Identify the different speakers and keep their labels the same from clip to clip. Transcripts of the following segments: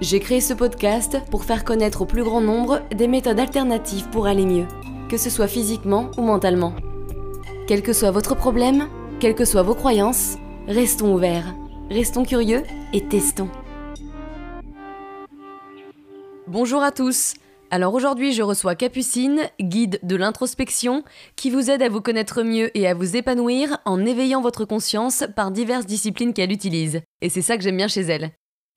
Speaker 1: J'ai créé ce podcast pour faire connaître au plus grand nombre des méthodes alternatives pour aller mieux, que ce soit physiquement ou mentalement. Quel que soit votre problème, quelles que soient vos croyances, restons ouverts, restons curieux et testons. Bonjour à tous alors aujourd'hui, je reçois Capucine, guide de l'introspection, qui vous aide à vous connaître mieux et à vous épanouir en éveillant votre conscience par diverses disciplines qu'elle utilise. Et c'est ça que j'aime bien chez elle.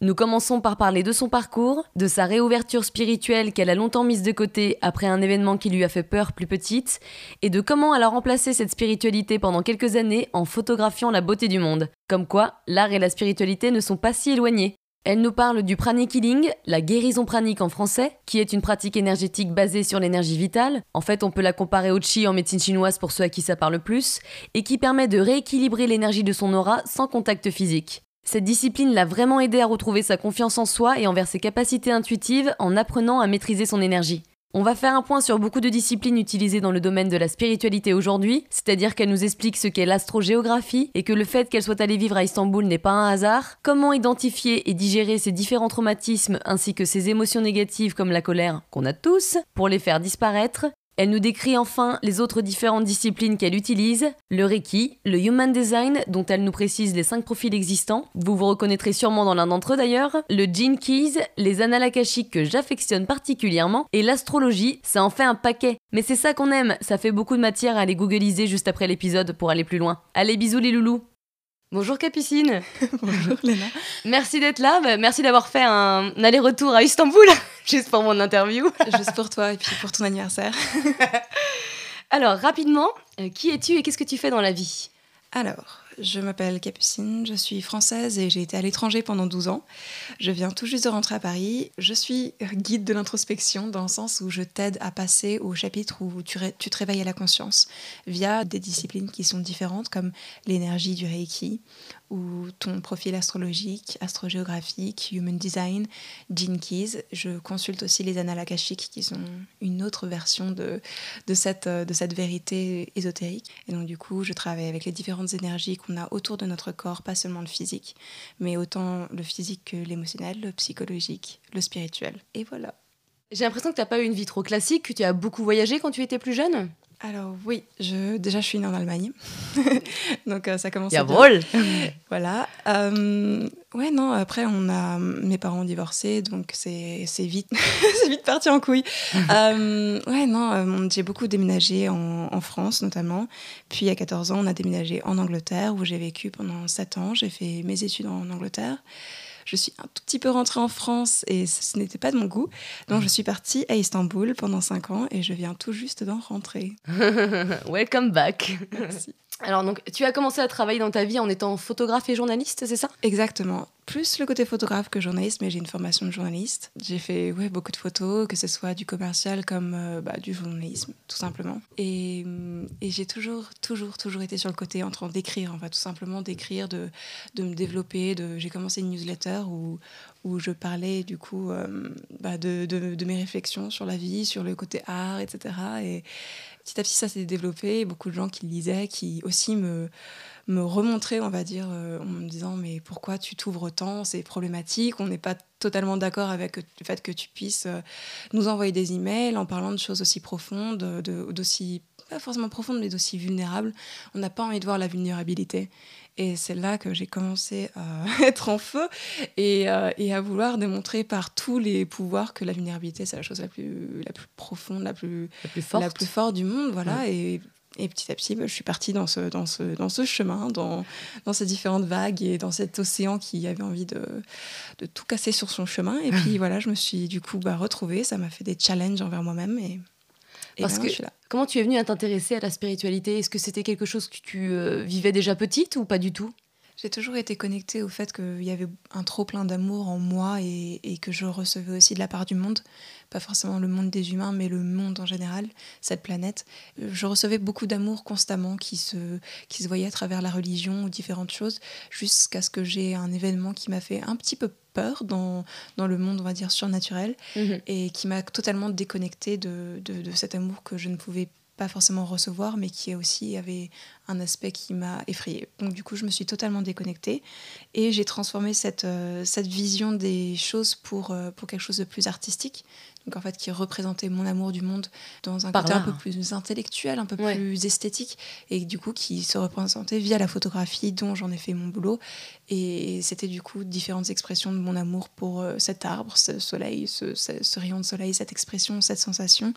Speaker 1: Nous commençons par parler de son parcours, de sa réouverture spirituelle qu'elle a longtemps mise de côté après un événement qui lui a fait peur plus petite, et de comment elle a remplacé cette spiritualité pendant quelques années en photographiant la beauté du monde. Comme quoi, l'art et la spiritualité ne sont pas si éloignés. Elle nous parle du pranic la guérison pranique en français, qui est une pratique énergétique basée sur l'énergie vitale. En fait, on peut la comparer au chi en médecine chinoise pour ceux à qui ça parle plus, et qui permet de rééquilibrer l'énergie de son aura sans contact physique. Cette discipline l'a vraiment aidé à retrouver sa confiance en soi et envers ses capacités intuitives en apprenant à maîtriser son énergie. On va faire un point sur beaucoup de disciplines utilisées dans le domaine de la spiritualité aujourd'hui, c'est-à-dire qu'elle nous explique ce qu'est l'astrogéographie et que le fait qu'elle soit allée vivre à Istanbul n'est pas un hasard, comment identifier et digérer ces différents traumatismes ainsi que ces émotions négatives comme la colère qu'on a tous pour les faire disparaître, elle nous décrit enfin les autres différentes disciplines qu'elle utilise, le Reiki, le Human Design, dont elle nous précise les 5 profils existants, vous vous reconnaîtrez sûrement dans l'un d'entre eux d'ailleurs, le Gene Keys, les annales que j'affectionne particulièrement, et l'astrologie, ça en fait un paquet. Mais c'est ça qu'on aime, ça fait beaucoup de matière à aller googliser juste après l'épisode pour aller plus loin. Allez bisous les loulous Bonjour Capucine.
Speaker 2: Bonjour Léna.
Speaker 1: Merci d'être là. Bah, merci d'avoir fait un aller-retour à Istanbul, juste pour mon interview.
Speaker 2: juste pour toi et puis pour ton anniversaire.
Speaker 1: Alors, rapidement, euh, qui es-tu et qu'est-ce que tu fais dans la vie?
Speaker 2: Alors, je m'appelle Capucine, je suis française et j'ai été à l'étranger pendant 12 ans. Je viens tout juste de rentrer à Paris. Je suis guide de l'introspection dans le sens où je t'aide à passer au chapitre où tu, te réveilles à la conscience via des disciplines qui sont différentes comme l'énergie du Reiki ou ton profil astrologique, astrogéographique, human design, gene keys. Je consulte aussi les annales qui sont une autre version de, de, cette, de cette vérité ésotérique. Et donc du coup, je travaille avec les différentes énergies qu'on a autour de notre corps, pas seulement le physique, mais autant le physique que l'émotionnel, le psychologique, le spirituel. Et voilà.
Speaker 1: J'ai l'impression que tu n'as pas eu une vie trop classique, que tu as beaucoup voyagé quand tu étais plus jeune?
Speaker 2: Alors oui, je, déjà je suis née en Allemagne, donc euh, ça commence.
Speaker 1: Jawohl.
Speaker 2: voilà. Euh, ouais non. Après on a mes parents ont divorcé, donc c'est vite c'est vite parti en couille. euh, ouais non, j'ai beaucoup déménagé en, en, France notamment. Puis à 14 ans on a déménagé en Angleterre où j'ai vécu pendant 7 ans. J'ai fait mes études en Angleterre je suis un tout petit peu rentrée en France et ce n'était pas de mon goût. Donc je suis partie à Istanbul pendant 5 ans et je viens tout juste d'en rentrer.
Speaker 1: Welcome back.
Speaker 2: Merci.
Speaker 1: Alors, donc, tu as commencé à travailler dans ta vie en étant photographe et journaliste, c'est ça?
Speaker 2: Exactement. Plus le côté photographe que journaliste, mais j'ai une formation de journaliste. J'ai fait beaucoup de photos, que ce soit du commercial comme euh, bah, du journalisme, tout simplement. Et, et j'ai toujours, toujours, toujours été sur le côté en train d'écrire, en fait, tout simplement d'écrire, de, me développer. J'ai commencé une newsletter où, je parlais du coup euh, bah, de, de, de, mes réflexions sur la vie, sur le côté art, etc. Et petit à petit, ça s'est développé. Beaucoup de gens qui lisaient, qui aussi me, me remontraient, on va dire, euh, en me disant Mais pourquoi tu t'ouvres tant C'est problématique. On n'est pas totalement d'accord avec le fait que tu puisses euh, nous envoyer des emails en parlant de choses aussi profondes, d'aussi pas forcément profondes, mais d'aussi vulnérables. On n'a pas envie de voir la vulnérabilité. Et c'est là que j'ai commencé à être en feu et, euh, et, à vouloir démontrer par tous les pouvoirs que la vulnérabilité, c'est la chose la plus, la plus profonde, la plus,
Speaker 1: la plus, forte.
Speaker 2: La plus forte du monde. Voilà. Et, et, petit à petit, bah, je suis partie dans ce, dans ce, dans ce chemin, dans, dans ces différentes vagues et dans cet océan qui avait envie de, de tout casser sur son chemin. Et puis voilà, je me suis du coup bah, retrouvée. Ça m'a fait des challenges envers moi-même. Et,
Speaker 1: Parce que, comment tu es venue à t'intéresser à la spiritualité? Est-ce que c'était quelque chose que tu euh, vivais déjà petite ou pas du tout?
Speaker 2: J'ai toujours été connectée au fait qu'il y avait un trop plein d'amour en moi et, et, que je recevais aussi de la part du monde. Pas forcément le monde des humains, mais le monde en général, cette planète. Je recevais beaucoup d'amour constamment qui se, qui se voyait à travers la religion ou différentes choses, jusqu'à ce que j'ai un événement qui m'a fait un petit peu peur dans, dans le monde, on va dire, surnaturel, mmh. et qui m'a totalement déconnectée de, de, de, cet amour que je ne pouvais pas pas forcément recevoir, mais qui aussi avait un aspect qui m'a effrayée. Donc du coup, je me suis totalement déconnectée et j'ai transformé cette, euh, cette vision des choses pour, euh, pour quelque chose de plus artistique. Donc en fait, qui représentait mon amour du monde dans un côté un peu plus intellectuel, un peu plus esthétique, et du coup qui se représentait via la photographie dont j'en ai fait mon boulot. Et c'était du coup différentes expressions de mon amour pour euh, cet arbre, ce soleil, ce, ce rayon de soleil, cette expression, cette sensation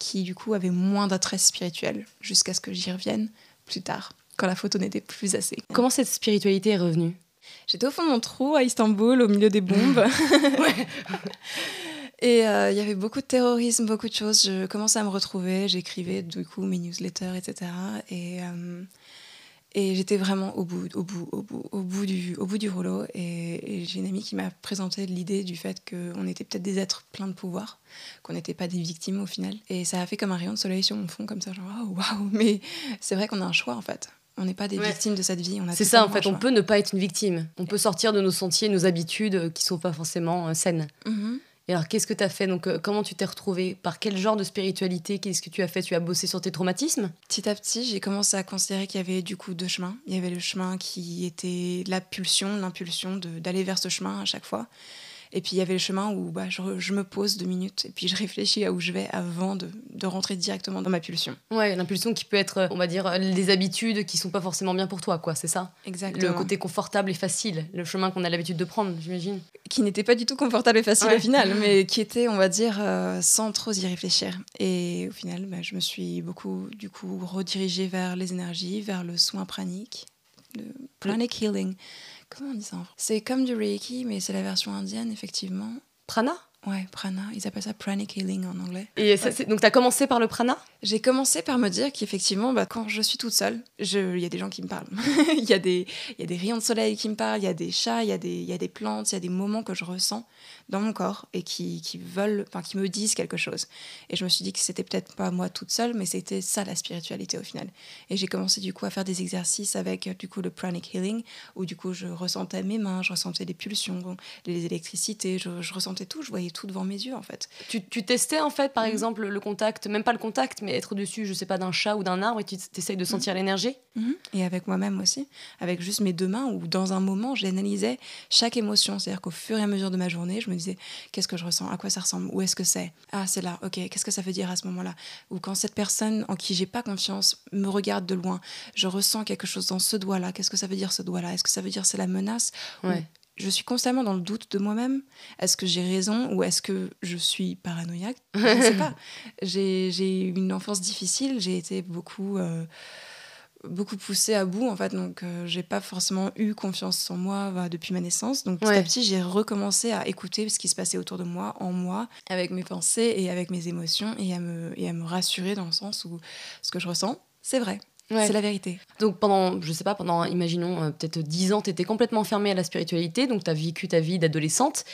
Speaker 2: qui du coup avait moins d'attrait spirituel, jusqu'à ce que j'y revienne plus tard, quand la photo n'était plus assez.
Speaker 1: Comment cette spiritualité est revenue?
Speaker 2: J'étais au fond de mon trou à Istanbul, au milieu des bombes. Et euh, il y avait beaucoup de terrorisme, beaucoup de choses. Je commençais à me retrouver, j'écrivais du coup mes newsletters, etc. Et euh, et j'étais vraiment au bout, au bout, au bout, au bout du, au bout du rouleau. Et, j'ai une amie qui m'a présenté l'idée du fait qu'on était peut-être des êtres pleins de pouvoir, qu'on n'était pas des victimes au final. Et ça a fait comme un rayon de soleil sur mon fond, comme ça, genre waouh, waouh. Mais c'est vrai qu'on a un choix en fait. On n'est pas des victimes de cette vie.
Speaker 1: C'est ça, en fait, on peut ne pas être une victime. On peut sortir de nos sentiers, nos habitudes euh, qui sont pas forcément euh, saines. Mm-hmm. Et alors, qu'est-ce que tu as fait Donc, euh, comment tu t'es retrouvée Par quel genre de spiritualité Qu'est-ce que tu as fait Tu as bossé sur tes traumatismes
Speaker 2: Petit à petit, j'ai commencé à considérer qu'il y avait du coup deux chemins. Il y avait le chemin qui était la pulsion, l'impulsion d'aller vers ce chemin à chaque fois. Et puis il y avait le chemin où bah, je, je, me pose deux minutes et puis je réfléchis à où je vais avant de, de rentrer directement dans ma pulsion.
Speaker 1: Ouais, l'impulsion qui peut être, on va dire, les habitudes qui sont pas forcément bien pour toi, quoi, c'est ça?
Speaker 2: Exactement.
Speaker 1: Le côté confortable et facile, le chemin qu'on a l'habitude de prendre, j'imagine.
Speaker 2: Qui n'était pas du tout confortable et facile au final, mais qui était, on va dire, euh, sans trop y réfléchir. Et au final, bah, je me suis beaucoup, du coup, redirigée vers les énergies, vers le soin pranique, le pranic healing. Comment on dit ça C'est comme du Reiki, mais c'est la version indienne, effectivement.
Speaker 1: Prana?
Speaker 2: Ouais, prana. Ils appellent ça pranic healing en anglais.
Speaker 1: Et ça, donc, tu as commencé par le prana?
Speaker 2: J'ai commencé par me dire qu'effectivement, bah, quand je suis toute seule, il y a des gens qui me parlent. Il y, a des, y a des rayons de soleil qui me parlent, il y a des chats, il y, a des, y a des plantes, il y a des moments que je ressens dans mon corps et qui, qui veulent, enfin, qui me disent quelque chose. Et je me suis dit que c'était peut-être pas moi toute seule, mais c'était ça la spiritualité au final. Et j'ai commencé du coup à faire des exercices avec du coup le pranic healing, où du coup je ressentais mes mains, je ressentais les pulsions, les électricités, je, je ressentais tout, je voyais tout devant mes yeux en fait.
Speaker 1: Tu, tu testais en fait par mhm. exemple le contact, même pas le contact, mais être dessus, je sais pas, d'un chat ou d'un arbre et tu essayes de sentir mhm. l'énergie?
Speaker 2: Mhm. Et avec moi-même aussi, avec juste mes deux mains, où dans un moment j'analysais chaque émotion, c'est-à-dire qu'au fur et à mesure de ma journée, je me disais qu'est-ce que je ressens, à quoi ça ressemble, où est-ce que c'est? Ah, c'est là, ok, qu'est-ce que ça veut dire à ce moment-là? Ou quand cette personne en qui j'ai pas confiance me regarde de loin, je ressens quelque chose dans ce doigt-là, qu'est-ce que ça veut dire ce doigt-là? Est-ce que ça veut dire c'est la menace? Je suis constamment dans le doute de moi-même. Est-ce que j'ai raison ou est-ce que je suis paranoïaque? Je ne sais pas. J'ai eu une enfance difficile, j'ai été beaucoup, euh, beaucoup poussée à bout en fait, donc euh, j'ai pas forcément eu confiance en moi bah, depuis ma naissance. Donc petit à petit, j'ai recommencé à écouter ce qui se passait autour de moi, en moi, avec mes pensées et avec mes émotions et à me, et à me rassurer dans le sens où ce que je ressens, c'est vrai. C'est la vérité.
Speaker 1: Donc pendant, je sais pas, pendant, imaginons, euh, peut-être 10 ans, tu étais complètement fermée à la spiritualité, donc tu as vécu ta vie d'adolescente.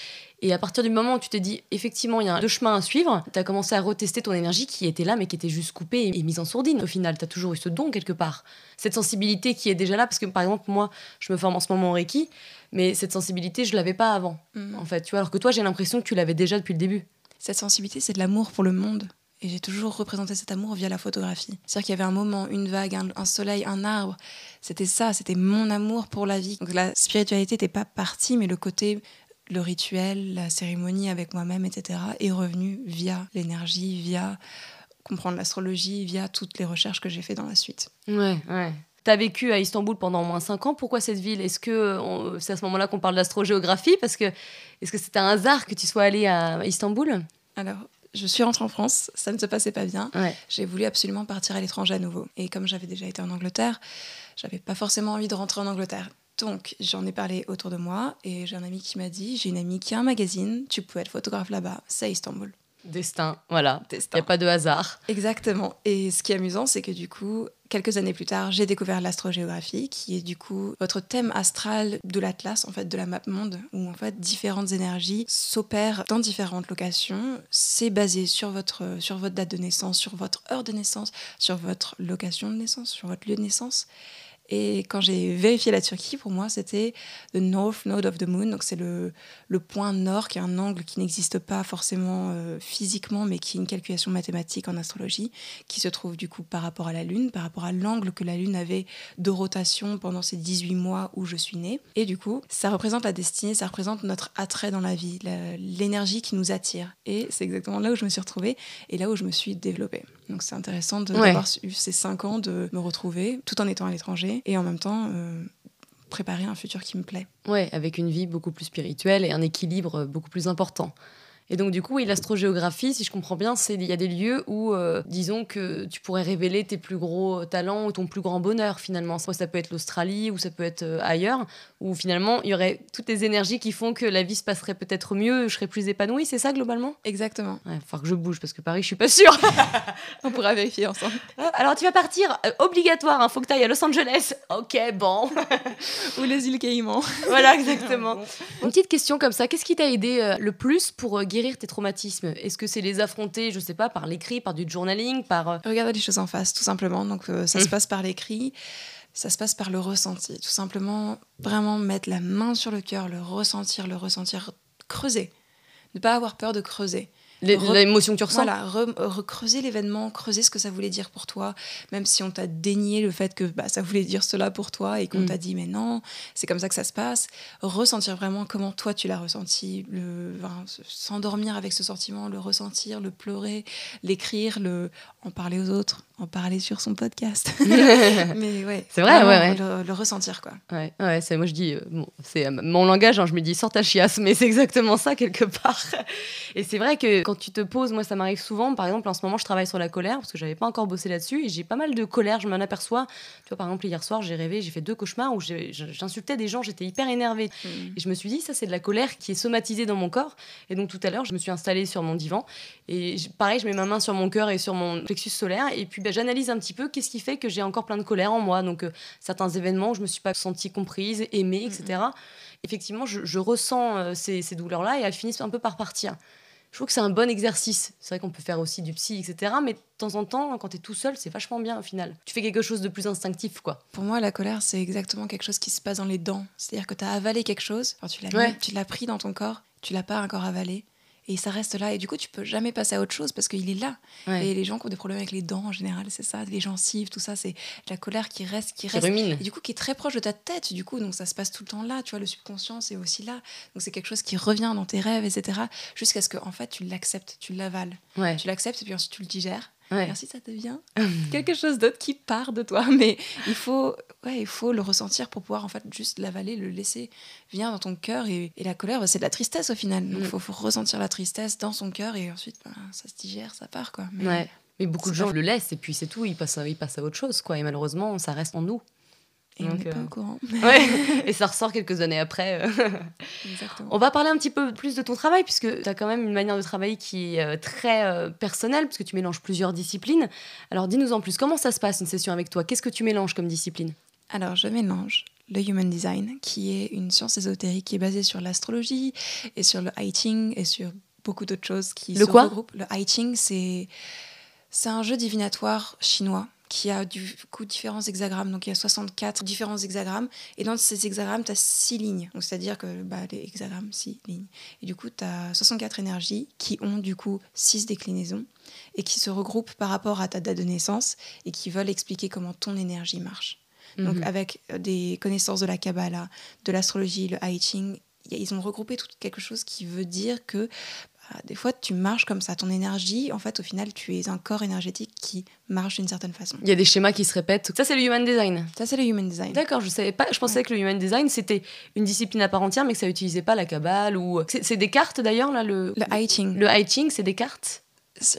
Speaker 1: Et à partir du moment où tu t'es dit, effectivement, il y a deux chemins à suivre, tu as commencé à retester ton énergie qui était là, mais qui était juste coupée et, mise en sourdine. Au final, tu as toujours eu ce don quelque part. Cette sensibilité qui est déjà là, parce que par exemple, moi, je me forme en ce moment en Reiki, mais cette sensibilité, je l'avais pas avant, mm. en fait. Tu vois, alors que toi, j'ai l'impression que tu l'avais déjà depuis le début.
Speaker 2: Cette sensibilité, c'est de l'amour pour le monde. Et j'ai toujours représenté cet amour via la photographie. C'est-à-dire qu'il y avait un moment, une vague, un, soleil, un arbre. C'était ça, c'était mon amour pour la vie. Donc la spiritualité n'était pas partie, mais le côté, le rituel, la cérémonie avec moi-même, etc., est revenu via l'énergie, via comprendre l'astrologie, via toutes les recherches que j'ai fait dans la suite.
Speaker 1: Ouais, ouais. Tu as vécu à Istanbul pendant au moins 5 ans. Pourquoi cette ville? Est-ce que c'est à ce moment-là qu'on parle d'astrogéographie? Parce que est-ce que c'était un hasard que tu sois allé à Istanbul?
Speaker 2: Alors, je suis rentrée en France, ça ne se passait pas bien. J'ai voulu absolument partir à l'étranger à nouveau. Et comme j'avais déjà été en Angleterre, j'avais pas forcément envie de rentrer en Angleterre. Donc j'en ai parlé autour de moi et j'ai un ami qui m'a dit j'ai une amie qui a un magazine, tu peux être photographe là-bas, c'est Istanbul.
Speaker 1: Destin, voilà. Il n'y a pas de hasard.
Speaker 2: Exactement. Et ce qui est amusant, c'est que du coup, quelques années plus tard, j'ai découvert l'astrogéographie, qui est du coup votre thème astral de l'Atlas, en fait, de la map monde, où en fait différentes énergies s'opèrent dans différentes locations. C'est basé sur votre, sur votre date de naissance, sur votre heure de naissance, sur votre location de naissance, sur votre lieu de naissance. Et quand j'ai vérifié la Turquie, pour moi, c'était the north node of the moon. Donc, c'est le, le point nord, qui est un angle qui n'existe pas forcément euh, physiquement, mais qui est une calculation mathématique en astrologie, qui se trouve du coup par rapport à la Lune, par rapport à l'angle que la Lune avait de rotation pendant ces 18 mois où je suis née. Et du coup, ça représente la destinée, ça représente notre attrait dans la vie, l'énergie qui nous attire. Et c'est exactement là où je me suis retrouvée et là où je me suis développée. Donc, c'est intéressant d'avoir eu ces 5 ans de me retrouver tout en étant à l'étranger et en même temps euh, préparer un futur qui me plaît.
Speaker 1: Ouais, avec une vie beaucoup plus spirituelle et un équilibre beaucoup plus important. Et donc, du coup, oui, l'astrogéographie, si je comprends bien, c'est il y a des lieux où, euh, disons que tu pourrais révéler tes plus gros talents ou ton plus grand bonheur, finalement. Ça peut être l'Australie ou ça peut être euh, ailleurs, où finalement, il y aurait toutes les énergies qui font que la vie se passerait peut-être mieux, je serais plus épanouie, c'est ça, globalement?
Speaker 2: Exactement.
Speaker 1: Il va que je bouge, parce que Paris, je suis pas sûre.
Speaker 2: On pourra vérifier ensemble.
Speaker 1: Ah, alors, tu vas partir, euh, obligatoire, il hein, faut que tu ailles à Los Angeles. Ok, bon.
Speaker 2: ou les îles Caïmans.
Speaker 1: voilà, exactement. Une petite question comme ça, qu'est-ce qui t'a aidé le plus pour guérir tes traumatismes Est-ce que c'est les affronter, je sais pas, par l'écrit, par du journaling, par... Euh,
Speaker 2: Regarder les choses en face, tout simplement. Donc euh, ça se mmh. passe par l'écrit, ça se passe par le ressenti. Tout simplement, vraiment mettre la main sur le cœur, le ressentir, le ressentir, creuser. Ne pas avoir peur de creuser.
Speaker 1: L'émotion que tu ressens
Speaker 2: Voilà, recreuser l'événement, creuser ce que ça voulait dire pour toi, même si on t'a dénié le fait que bah, ça voulait dire cela pour toi et qu'on mm. t'a dit mais non, c'est comme ça que ça se passe. Ressentir vraiment comment toi tu l'as ressenti, le, s'endormir avec ce sentiment, le ressentir, le pleurer, l'écrire, le en parler aux autres, en parler sur son podcast. mais ouais,
Speaker 1: c'est vrai, ouais,
Speaker 2: Le, ressentir quoi.
Speaker 1: Ouais, ouais, c'est moi je dis, euh, bon, c'est euh, mon langage, hein, je me dis sors ta chiasse, mais c'est exactement ça quelque part. Et c'est vrai que quand tu te poses, moi ça m'arrive souvent, par exemple en ce moment je travaille sur la colère parce que j'avais pas encore bossé là-dessus et j'ai pas mal de colère, je m'en aperçois. Tu vois par exemple hier soir j'ai rêvé, j'ai fait deux cauchemars où j'insultais des gens, j'étais hyper énervée. Mm. et je me suis dit ça c'est de la colère qui est somatisée dans mon corps. Et donc tout à l'heure je me suis installée sur mon divan et pareil je mets ma main sur mon cœur et sur mon plexus solaire et puis ben, j'analyse un petit peu qu'est-ce qui fait que j'ai encore plein de colère en moi. Donc euh, certains événements où je me suis pas sentie comprise, aimée, etc. Effectivement je, ressens euh, ces, ces douleurs là et elles finissent un peu par partir je trouve que c'est un bon exercice. C'est vrai qu'on peut faire aussi du psy, etc. Mais de temps en temps, quand tu es tout seul, c'est vachement bien au final. Tu fais quelque chose de plus instinctif, quoi.
Speaker 2: Pour moi, la colère, c'est exactement quelque chose qui se passe dans les dents. C'est-à-dire que tu as avalé quelque chose, tu l'as tu l'as pris dans ton corps, tu l'as pas encore avalé et ça reste là. Et du coup, tu peux jamais passer à autre chose parce qu'il est là. Et les gens qui ont des problèmes avec les dents en général, c'est ça, les gencives, tout ça, c'est la colère qui reste, qui, reste. Et du coup, qui est très proche de ta tête, du coup, donc ça se passe tout le temps là. Tu vois, le subconscient, c'est aussi là. Donc c'est quelque chose qui revient dans tes rêves, etc. Jusqu'à ce que, en fait, tu l'acceptes, tu l'avales. Tu l'acceptes et puis ensuite tu le digères. Merci, ça devient quelque chose d'autre qui part de toi. Mais il faut, ouais, il faut le ressentir pour pouvoir en fait juste l'avaler, le laisser venir dans ton cœur. Et, la colère, bah, c'est de la tristesse au final. Donc il mm. faut, ressentir la tristesse dans son cœur et ensuite bah, ça se digère, ça part. Quoi.
Speaker 1: Mais, Mais beaucoup de gens le laissent et puis c'est tout, ils passent, ils passent à autre chose. Quoi. Et malheureusement, ça reste en nous.
Speaker 2: Et on n'est pas euh, au courant.
Speaker 1: et ça ressort quelques années après. Euh. On va parler un petit peu plus de ton travail, puisque tu as quand même une manière de travailler qui est euh, très personnelle, puisque tu mélanges plusieurs disciplines. Alors dis-nous en plus, comment ça se passe une session avec toi? Qu'est-ce que tu mélanges comme discipline?
Speaker 2: Alors je mélange le Human Design, qui est une science ésotérique qui est basée sur l'astrologie et sur le I Ching et sur beaucoup d'autres choses qui
Speaker 1: le se quoi?
Speaker 2: regroupent. Le I Ching, c'est un jeu divinatoire chinois qui a du coup différents hexagrammes. Donc il y a 64 différents hexagrammes. Et dans ces hexagrammes, tu as 6 lignes. Donc c'est-à-dire que bah, les hexagrammes, 6 lignes. Et du coup, tu as 64 énergies qui ont du coup 6 déclinaisons et qui se regroupent par rapport à ta date de naissance et qui veulent expliquer comment ton énergie marche. Donc mhm. avec euh, des connaissances de la Kabbalah, de l'astrologie, le I Ching, ils ont regroupé tout quelque chose qui veut dire que des fois, tu marches comme ça. Ton énergie, en fait, au final, tu es un corps énergétique qui marche d'une certaine façon.
Speaker 1: Il y a des schémas qui se répètent. Ça, c'est le human design.
Speaker 2: Ça, c'est le human design.
Speaker 1: D'accord, je savais pas. Je pensais que le human design, c'était une discipline à part entière, mais que ça n'utilisait pas la cabale ou. C'est des cartes d'ailleurs, là Le,
Speaker 2: le I Ching.
Speaker 1: Le I Ching, c'est des cartes?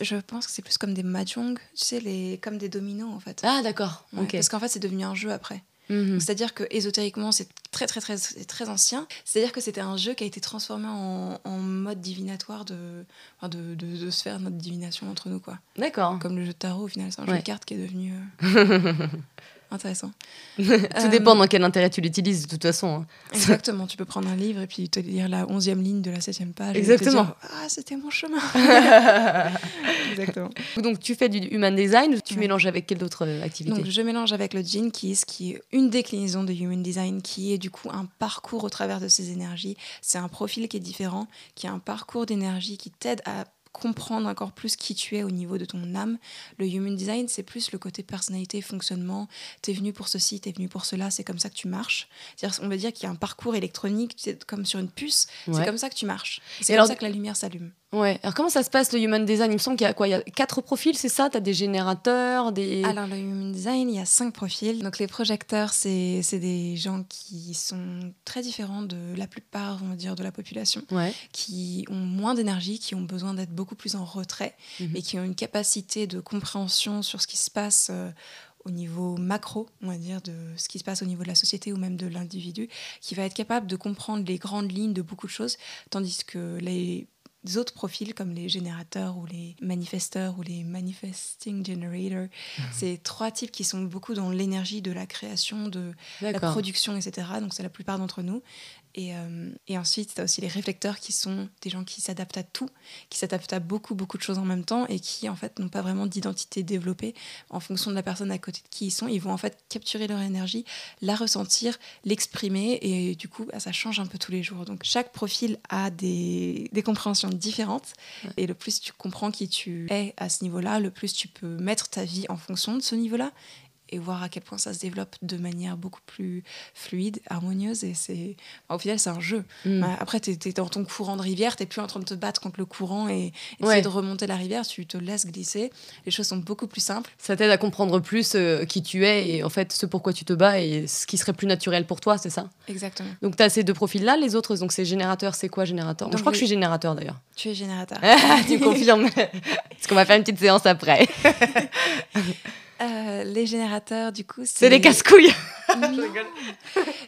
Speaker 2: Je pense que c'est plus comme des mahjong, tu sais, les, comme des dominos en fait.
Speaker 1: Ah d'accord,
Speaker 2: Parce qu'en fait c'est devenu un jeu après. Mhm. C'est-à-dire que ésotériquement, c'est très très très très ancien. C'est-à-dire que c'était un jeu qui a été transformé en, en mode divinatoire de, enfin, de, de, de se faire notre divination entre nous quoi.
Speaker 1: D'accord.
Speaker 2: Comme le jeu de tarot au final, c'est un jeu
Speaker 1: Ouais.
Speaker 2: de cartes qui est devenu euh, intéressant.
Speaker 1: Tout
Speaker 2: Euh,
Speaker 1: dépend dans quel intérêt tu l'utilises de toute façon. hein.
Speaker 2: Exactement, tu peux prendre un livre et puis te lire la onzième ligne de la septième page. et te
Speaker 1: Exactement.
Speaker 2: dire, ah, c'était mon chemin. Exactement.
Speaker 1: Donc tu fais du human design ou tu
Speaker 2: Ouais.
Speaker 1: mélanges avec quelle autre euh, activité?
Speaker 2: Donc je mélange avec le Gene Keys, qui est une déclinaison de Human Design, qui est du coup un parcours au travers de ces énergies. C'est un profil qui est différent, qui a un parcours d'énergie qui t'aide à comprendre encore plus qui tu es au niveau de ton âme. Le Human Design, c'est plus le côté personnalité, fonctionnement. T'es venu pour ceci, t'es venu pour cela, c'est comme ça que tu marches. On va dire qu'il y a un parcours électronique, comme sur une puce,
Speaker 1: Ouais.
Speaker 2: c'est comme ça que tu marches. C'est comme
Speaker 1: alors-
Speaker 2: ça que la lumière s'allume.
Speaker 1: Ouais. Alors comment ça se passe le human design? Il me semble qu'il y a quoi? Il y a quatre profils, c'est ça? T'as des générateurs, des.
Speaker 2: Alors, le Human Design, il y a cinq profils. Donc, les projecteurs, c'est des gens qui sont très différents de la plupart, on va dire, de la population,
Speaker 1: Ouais.
Speaker 2: qui ont moins d'énergie, qui ont besoin d'être beaucoup plus en retrait
Speaker 1: Mhm.
Speaker 2: et qui ont une capacité de compréhension sur ce qui se passe. euh, au niveau macro, on va dire, de ce qui se passe au niveau de la société ou même de l'individu, qui va être capable de comprendre les grandes lignes de beaucoup de choses, tandis que les autres profils comme les générateurs ou les manifesteurs ou les manifesting generators, c'est trois types qui sont beaucoup dans l'énergie de la création, de la production, etc. Donc c'est la plupart d'entre nous. Et, euh, et ensuite, tu as aussi les réflecteurs qui sont des gens qui s'adaptent à tout, qui s'adaptent à beaucoup, beaucoup de choses en même temps et qui, en fait, n'ont pas vraiment d'identité développée en fonction de la personne à côté de qui ils sont. Ils vont, en fait, capturer leur énergie, la ressentir, l'exprimer et du coup, bah, ça change un peu tous les jours. Donc, chaque profil a des, des compréhensions différentes et le plus tu comprends qui tu es à ce niveau-là, le plus tu peux mettre ta vie en fonction de ce niveau-là et voir à quel point ça se développe de manière beaucoup plus fluide, harmonieuse. Et c'est, enfin, au final, c'est un jeu.
Speaker 1: Mm.
Speaker 2: Bah, Après, tu es, dans ton courant de rivière, tu plus en train de te battre contre le courant et essayer
Speaker 1: Ouais.
Speaker 2: de remonter la rivière, tu te laisses glisser. Les choses sont beaucoup plus simples.
Speaker 1: Ça t'aide à comprendre plus euh, qui tu es et en fait ce pourquoi tu te bats et ce qui serait plus naturel pour toi, c'est ça?
Speaker 2: Exactement.
Speaker 1: Donc tu as ces deux profils-là, les autres, donc c'est générateur, c'est quoi générateur? Moi, Je crois que je suis générateur d'ailleurs.
Speaker 2: Tu es générateur.
Speaker 1: tu me confirmes Parce qu'on va faire une petite séance après.
Speaker 2: Euh, les générateurs, du coup,
Speaker 1: C'est des casse-couilles
Speaker 2: non.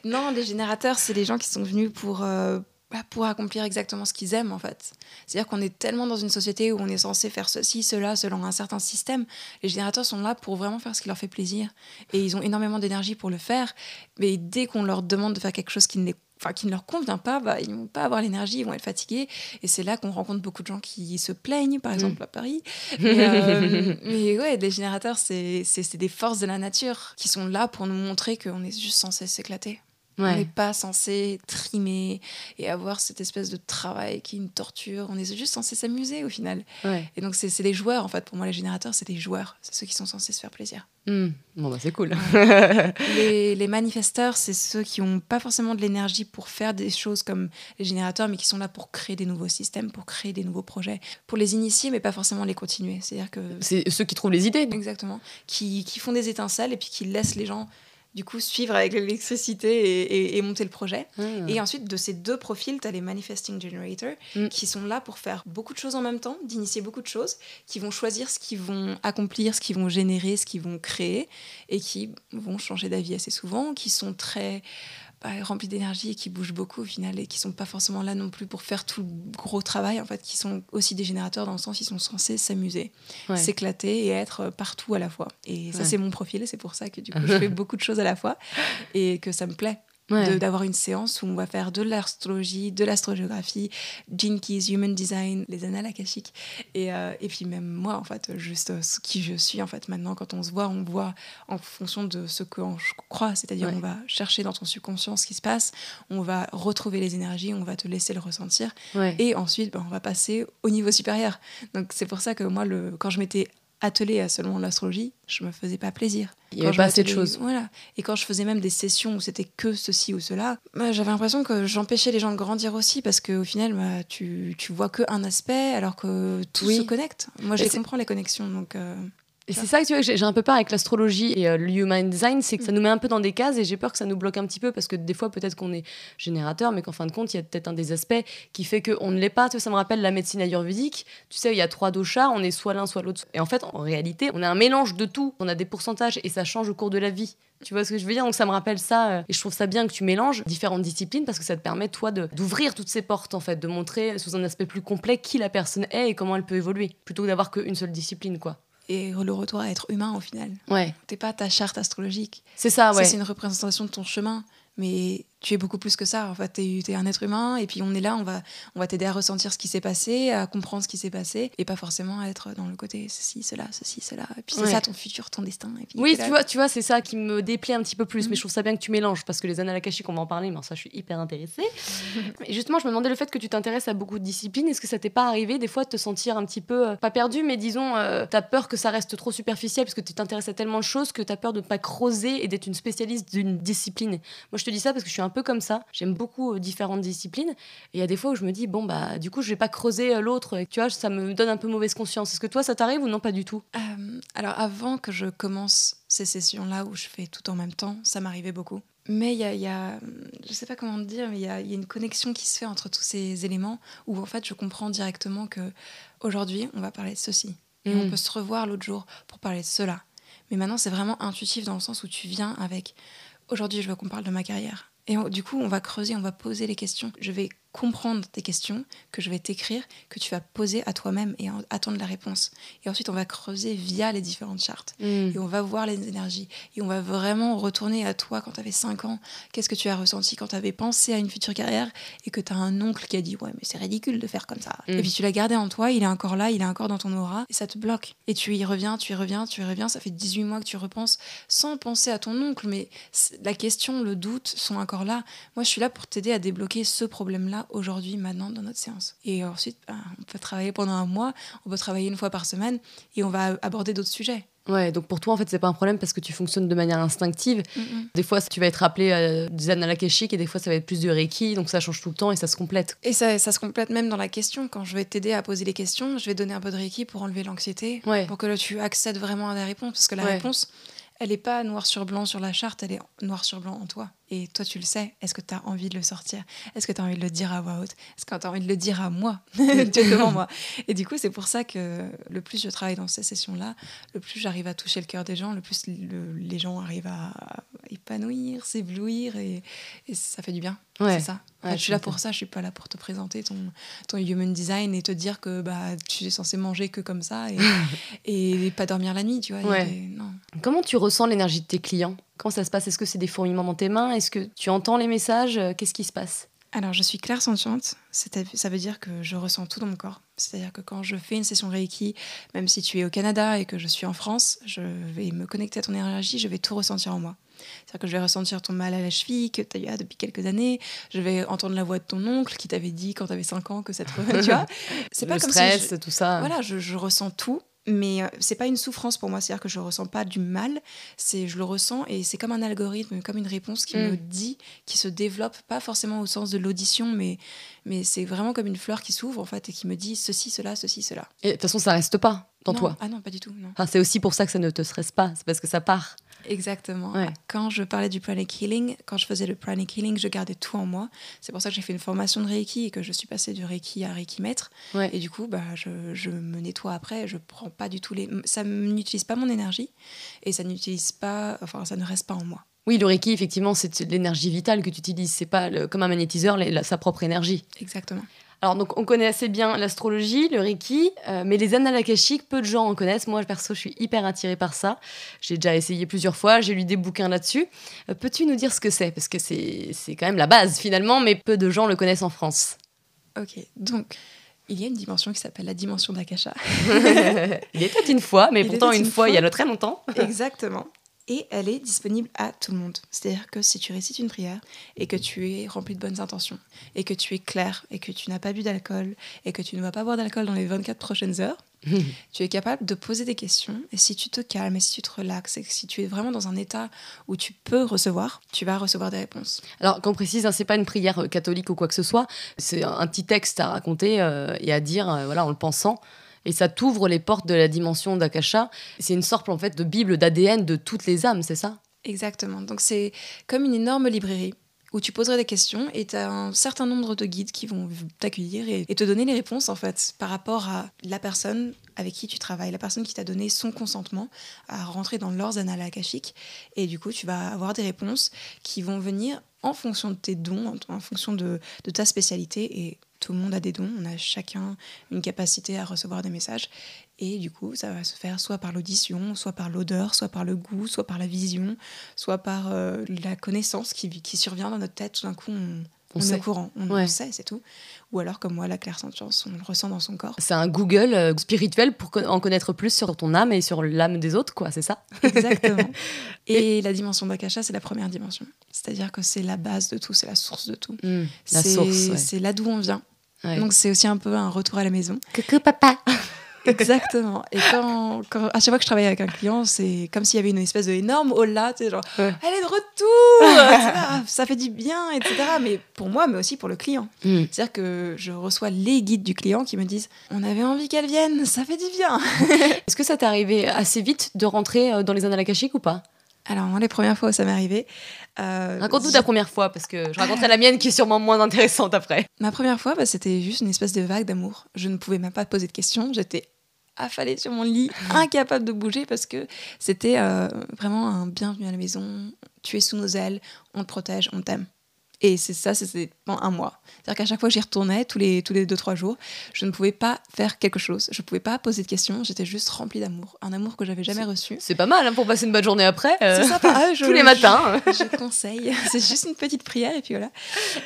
Speaker 2: non, les générateurs, c'est les gens qui sont venus pour, euh, bah, pour accomplir exactement ce qu'ils aiment, en fait. C'est-à-dire qu'on est tellement dans une société où on est censé faire ceci, cela, selon un certain système. Les générateurs sont là pour vraiment faire ce qui leur fait plaisir. Et ils ont énormément d'énergie pour le faire. Mais dès qu'on leur demande de faire quelque chose qui ne les Enfin, qui ne leur convient pas, bah, ils ne vont pas avoir l'énergie, ils vont être fatigués. Et c'est là qu'on rencontre beaucoup de gens qui se plaignent, par exemple à Paris. Mais, euh, mais ouais, les générateurs, c'est c'est- c'est des forces de la nature qui sont là pour nous montrer qu'on est juste censé s'éclater. On n'est pas censé trimer et avoir cette espèce de travail qui est une torture. On est juste censé s'amuser au final.
Speaker 1: ouais.
Speaker 2: Et donc, c'est c'est des joueurs, en fait. Pour moi, les générateurs, c'est des joueurs. C'est ceux qui sont censés se faire plaisir.
Speaker 1: Hmm. Bon bah c'est cool.
Speaker 2: Les, les manifesteurs, c'est ceux qui n'ont pas forcément de l'énergie pour faire des choses comme les générateurs, mais qui sont là pour créer des nouveaux systèmes, pour créer des nouveaux projets, pour les initier, mais pas forcément les continuer. C'est-à-dire que
Speaker 1: c'est ceux qui trouvent les idées.
Speaker 2: Exactement. Qui, qui font des étincelles et puis qui laissent les gens, du coup, suivre avec l'électricité et, et- et monter le projet.
Speaker 1: Ah.
Speaker 2: Et ensuite, de ces deux profils, tu as les Manifesting Generators
Speaker 1: Mm.
Speaker 2: qui sont là pour faire beaucoup de choses en même temps, d'initier beaucoup de choses, qui vont choisir ce qu'ils vont accomplir, ce qu'ils vont générer, ce qu'ils vont créer, et qui vont changer d'avis assez souvent, qui sont très bah, remplis d'énergie et qui bougent beaucoup au final, et qui sont pas forcément là non plus pour faire tout le gros travail, en fait, qui sont aussi des générateurs dans le sens ils sont censés s'amuser
Speaker 1: Ouais.
Speaker 2: s'éclater et être partout à la fois. Et ça,
Speaker 1: Ouais.
Speaker 2: c'est mon profil, et c'est pour ça que du coup, je fais beaucoup de choses à la fois et que ça me plaît.
Speaker 1: Ouais.
Speaker 2: d'avoir une séance où on va faire de l'astrologie, de l'astrogéographie, Gene Keys, Human Design, les annales akashiques. Et, euh, et puis même moi, en fait, juste euh, ce qui je suis, en fait, maintenant, quand on se voit, on voit en fonction de ce que je crois. C'est-à-dire,
Speaker 1: Ouais.
Speaker 2: on va chercher dans ton subconscient ce qui se passe, on va retrouver les énergies, on va te laisser le ressentir.
Speaker 1: Ouais.
Speaker 2: Et ensuite, ben, on va passer au niveau supérieur. Donc c'est pour ça que moi, le, quand je m'étais attelée à seulement l'astrologie, je me faisais pas plaisir.
Speaker 1: Il y
Speaker 2: Quand
Speaker 1: avait pas assez de choses.
Speaker 2: Voilà. Et quand je faisais même des sessions où c'était que ceci ou cela, bah, j'avais l'impression que j'empêchais les gens de grandir aussi parce qu'au final, bah, tu, tu vois que un aspect alors que tout
Speaker 1: Oui.
Speaker 2: se connecte. Moi, je comprends les connexions. Donc, euh,
Speaker 1: Et c'est ça que tu vois, j'ai un peu peur avec l'astrologie et le human design, c'est que ça mm. nous met un peu dans des cases et j'ai peur que ça nous bloque un petit peu parce que des fois, peut-être qu'on est générateur, mais qu'en fin de compte, il y a peut-être un des aspects qui fait qu'on ne l'est pas. Tu vois, ça me rappelle la médecine ayurvédique. Tu sais, il y a trois doshas, on est soit l'un, soit l'autre. Et en fait, en réalité, on a un mélange de tout. On a des pourcentages et ça change au cours de la vie. Tu vois ce que je veux dire? Donc ça me rappelle ça. Euh, et je trouve ça bien que tu mélanges différentes disciplines parce que ça te permet, toi, d'ouvrir toutes ces portes, en fait, de montrer sous un aspect plus complet qui la personne est et comment elle peut évoluer, plutôt que d'avoir qu'une seule discipline, quoi
Speaker 2: et le retour à être humain au final.
Speaker 1: Ouais.
Speaker 2: T'es pas ta charte astrologique.
Speaker 1: C'est ça, ouais.
Speaker 2: C'est une représentation de ton chemin, mais tu es beaucoup plus que ça. En fait, tu es, un être humain et puis on est là, on va, on va t'aider à ressentir ce qui s'est passé, à comprendre ce qui s'est passé et pas forcément à être dans le côté ceci, cela, ceci, cela. Et puis c'est ça ton futur, ton destin. Et puis
Speaker 1: oui, tu vois, tu vois c'est ça qui me déplaît un petit peu plus. Mais je trouve ça bien que tu mélanges parce que les annales on va en parler, mais ça, je suis hyper intéressée. et justement, je me demandais le fait que tu t'intéresses à beaucoup de disciplines. Est-ce que ça t'est pas arrivé des fois de te sentir un petit peu, euh, pas perdu, mais disons, euh, tu as peur que ça reste trop superficiel parce que tu t'intéresses à tellement de choses que tu as peur de ne pas creuser et d'être une spécialiste d'une discipline? Moi, je te dis ça parce que je suis un peu comme ça. J'aime beaucoup euh, différentes disciplines. Et il y a des fois où je me dis, bon, bah, du coup, je vais pas creuser euh, l'autre. Tu vois, ça me donne un peu mauvaise conscience. Est-ce que toi, ça t'arrive ou non, pas du tout?
Speaker 2: Euh, Alors, avant que je commence ces sessions-là où je fais tout en même temps, ça m'arrivait beaucoup. Mais il y a, y a, je sais pas comment te dire, mais il y a, y a, une connexion qui se fait entre tous ces éléments où en fait je comprends directement que aujourd'hui on va parler de ceci. Et on mm. peut se revoir l'autre jour pour parler de cela. Mais maintenant c'est vraiment intuitif dans le sens où tu viens avec aujourd'hui je veux qu'on parle de ma carrière. Et du coup, on va creuser, on va poser les questions. Je vais comprendre tes questions que je vais t'écrire, que tu vas poser à toi-même et attendre la réponse. Et ensuite, on va creuser via les différentes chartes. Mm. Et on va voir les énergies. Et on va vraiment retourner à toi quand tu avais 5 ans. Qu'est-ce que tu as ressenti quand tu avais pensé à une future carrière et que tu as un oncle qui a dit Ouais, mais c'est ridicule de faire comme ça. Mm. Et puis tu l'as gardé en toi, il est encore là, il est encore dans ton aura. Et ça te bloque. Et tu y reviens, tu y reviens, tu y reviens. Ça fait 18 mois que tu repenses sans penser à ton oncle. Mais la question, le doute sont encore là. Moi, je suis là pour t'aider à débloquer ce problème-là aujourd'hui, maintenant, dans notre séance. Et ensuite, ben, on peut travailler pendant un mois, on peut travailler une fois par semaine et on va aborder d'autres sujets.
Speaker 1: Ouais, donc pour toi, en fait, c'est pas un problème parce que tu fonctionnes de manière instinctive. Des fois, tu vas être appelé à des annales et des fois, ça va être plus du reiki, donc ça change tout le temps et ça se complète.
Speaker 2: Et ça, ça se complète même dans la question. Quand je vais t'aider à poser les questions, je vais donner un peu de reiki pour enlever l'anxiété, pour que tu accèdes vraiment à la réponse. Parce que la réponse, elle n'est pas noir sur blanc sur la charte, elle est noir sur blanc en toi. Et toi, tu le sais. Est-ce que tu as envie de le sortir? Est-ce que tu as envie de le dire à voix haute? Est-ce que tu as envie de le dire à moi? Tu es devant moi. Et du coup, c'est pour ça que le plus je travaille dans ces sessions-là, le plus j'arrive à toucher le cœur des gens, le plus les gens arrivent à épanouir, s'éblouir et, ça fait du bien. c'est ça. je suis là pour ça, je suis pas là pour te présenter ton, ton human design et te dire que bah, tu es censé manger que comme ça et, et pas dormir la nuit, tu vois.
Speaker 1: Comment tu ressens l'énergie de tes clients? Comment ça se passe? Est-ce que c'est des fourmillements dans tes mains? Est-ce que tu entends les messages? Euh, Qu'est-ce qui se passe?
Speaker 2: Alors, je suis claire sentiente, ça veut dire que je ressens tout dans mon corps. C'est-à-dire que quand je fais une session Reiki, même si tu es au Canada et que je suis en France, je vais me connecter à ton énergie, je vais tout ressentir en moi. C'est-à-dire que je vais ressentir ton mal à la cheville que tu as eu depuis quelques années, je vais entendre la voix de ton oncle qui t'avait dit quand tu avais 5 ans que ça te... tu vois.
Speaker 1: C'est pas comme stress, tout ça.
Speaker 2: Voilà, je, je ressens tout mais euh, c'est pas une souffrance pour moi, c'est-à-dire que je ressens pas du mal, c'est je le ressens et c'est comme un algorithme, comme une réponse qui me mm. dit, qui se développe, pas forcément au sens de l'audition, mais mais c'est vraiment comme une fleur qui s'ouvre en fait et qui me dit ceci, cela, ceci, cela.
Speaker 1: Et de toute façon, ça reste pas dans toi.
Speaker 2: Ah non, pas du tout. Non.
Speaker 1: c'est aussi pour ça que ça ne te stresse pas, c'est parce que ça part.
Speaker 2: Exactement. Quand je parlais du pranic healing, quand je faisais le pranic healing, je gardais tout en moi. C'est pour ça que j'ai fait une formation de Reiki et que je suis passée du Reiki à Reiki maître. Et du coup, bah, je, je, me nettoie après. Je prends pas du tout les. Ça n'utilise pas mon énergie et ça n'utilise pas. Enfin, ça ne reste pas en moi.
Speaker 1: Oui, le Reiki, effectivement, c'est l'énergie vitale que tu utilises. C'est pas comme un magnétiseur, sa propre énergie.
Speaker 2: Exactement.
Speaker 1: Alors, donc, on connaît assez bien l'astrologie, le Reiki, euh, mais les annales akashiques, peu de gens en connaissent. Moi, perso, je suis hyper attirée par ça. J'ai déjà essayé plusieurs fois, j'ai lu des bouquins là-dessus. Euh, peux-tu nous dire ce que c'est? Parce que c'est quand même la base, finalement, mais peu de gens le connaissent en France.
Speaker 2: Ok, donc. Il y a une dimension qui s'appelle la dimension d'Akasha.
Speaker 1: il était une fois, mais pourtant une, fois, il y a très longtemps.
Speaker 2: Exactement et elle est disponible à tout le monde. C'est-à-dire que si tu récites une prière et que tu es rempli de bonnes intentions et que tu es clair et que tu n'as pas bu d'alcool et que tu ne vas pas boire d'alcool dans les 24 prochaines heures, tu es capable de poser des questions et si tu te calmes et si tu te relaxes et si tu es vraiment dans un état où tu peux recevoir, tu vas recevoir des réponses.
Speaker 1: Alors qu'on précise, hein, c'est pas une prière euh, catholique ou quoi que ce soit, c'est un petit texte à raconter euh, et à dire, euh, voilà, en le pensant Et ça t'ouvre les portes de la dimension d'Akasha. C'est une sorte en fait de bible d'ADN de toutes les âmes, c'est ça?
Speaker 2: Exactement. Donc c'est comme une énorme librairie où tu poserais des questions et tu as un certain nombre de guides qui vont t'accueillir et, te donner les réponses en fait par rapport à la personne avec qui tu travailles, la personne qui t'a donné son consentement à rentrer dans leurs annales akashiques et du coup tu vas avoir des réponses qui vont venir en fonction de tes dons, en, fonction de, de ta spécialité et tout le monde a des dons, on a chacun une capacité à recevoir des messages. Et du coup, ça va se faire soit par l'audition, soit par l'odeur, soit par le goût, soit par la vision, soit par euh, la connaissance qui, qui, survient dans notre tête. Tout d'un coup, on, on, est au courant, on sait, c'est tout. Ou alors, comme moi, la clairsentience, on le ressent dans son corps.
Speaker 1: C'est un Google euh, spirituel pour en connaître plus sur ton âme et sur l'âme des autres, quoi, c'est ça?
Speaker 2: Exactement. et, la dimension d'Akasha, c'est la première dimension. C'est-à-dire que c'est la base de tout, c'est la source de tout.
Speaker 1: Hmm, la source.
Speaker 2: C'est là d'où on vient. Donc c'est aussi un peu un retour à la maison.
Speaker 1: Coucou papa
Speaker 2: Exactement. Et quand, à chaque fois que je travaille avec un client, c'est comme s'il y avait une espèce de énorme hall là, tu sais, genre, elle est de retour, ça fait du bien, etc. Mais pour moi, mais aussi pour le client. Hmm. C'est-à-dire que je reçois les guides du client qui me disent, on avait envie qu'elle vienne, ça fait du bien.
Speaker 1: Est-ce que ça t'est arrivé assez vite de rentrer euh, dans les annales akashiques ou pas?
Speaker 2: Alors, les premières fois où ça m'est arrivé.
Speaker 1: Euh, Raconte-nous ta première fois, parce que je raconterai la mienne qui est sûrement moins intéressante après.
Speaker 2: Ma première fois, bah, c'était juste une espèce de vague d'amour. Je ne pouvais même pas poser de questions. J'étais affalée sur mon lit, incapable de bouger, parce que c'était euh, vraiment un bienvenu à la maison. Tu es sous nos ailes, on te protège, on t'aime. Et c'est ça, c'était pendant un mois. C'est-à-dire qu'à chaque fois que j'y retournais, tous les, tous les deux, trois jours, je ne pouvais pas faire quelque chose. Je ne pouvais pas poser de questions. J'étais juste remplie d'amour. Un amour que j'avais jamais reçu.
Speaker 1: C'est pas mal hein, pour passer une bonne journée après.
Speaker 2: Euh, c'est ça,
Speaker 1: tous les matins.
Speaker 2: Je, je conseille. c'est juste une petite prière et puis voilà.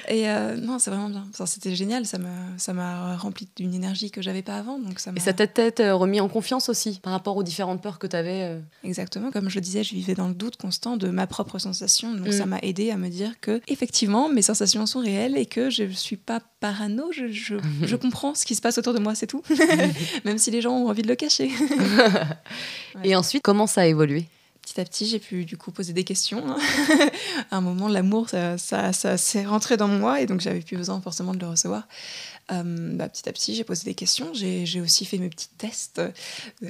Speaker 2: Et euh, non, c'est vraiment bien. C'était génial. Ça m'a, ça m'a rempli d'une énergie que j'avais pas avant. Donc ça
Speaker 1: et ça t'a peut-être euh, remis en confiance aussi par rapport aux différentes peurs que tu avais.
Speaker 2: Exactement. Comme je le disais, je vivais dans le doute constant de ma propre sensation. Donc mm. ça m'a aidé à me dire que, effectivement, mes sensations sont réel et que je ne suis pas parano, je, je, comprends ce qui se passe autour de moi, c'est tout. Même si les gens ont envie de le cacher.
Speaker 1: Et ensuite, comment ça a évolué?
Speaker 2: Petit à petit, j'ai pu du coup poser des questions. Hein. à un moment, l'amour, ça, ça, ça s'est rentré dans moi et donc j'avais plus besoin forcément de le recevoir. Euh, bah, petit à petit, j'ai posé des questions. J'ai aussi fait mes petits tests.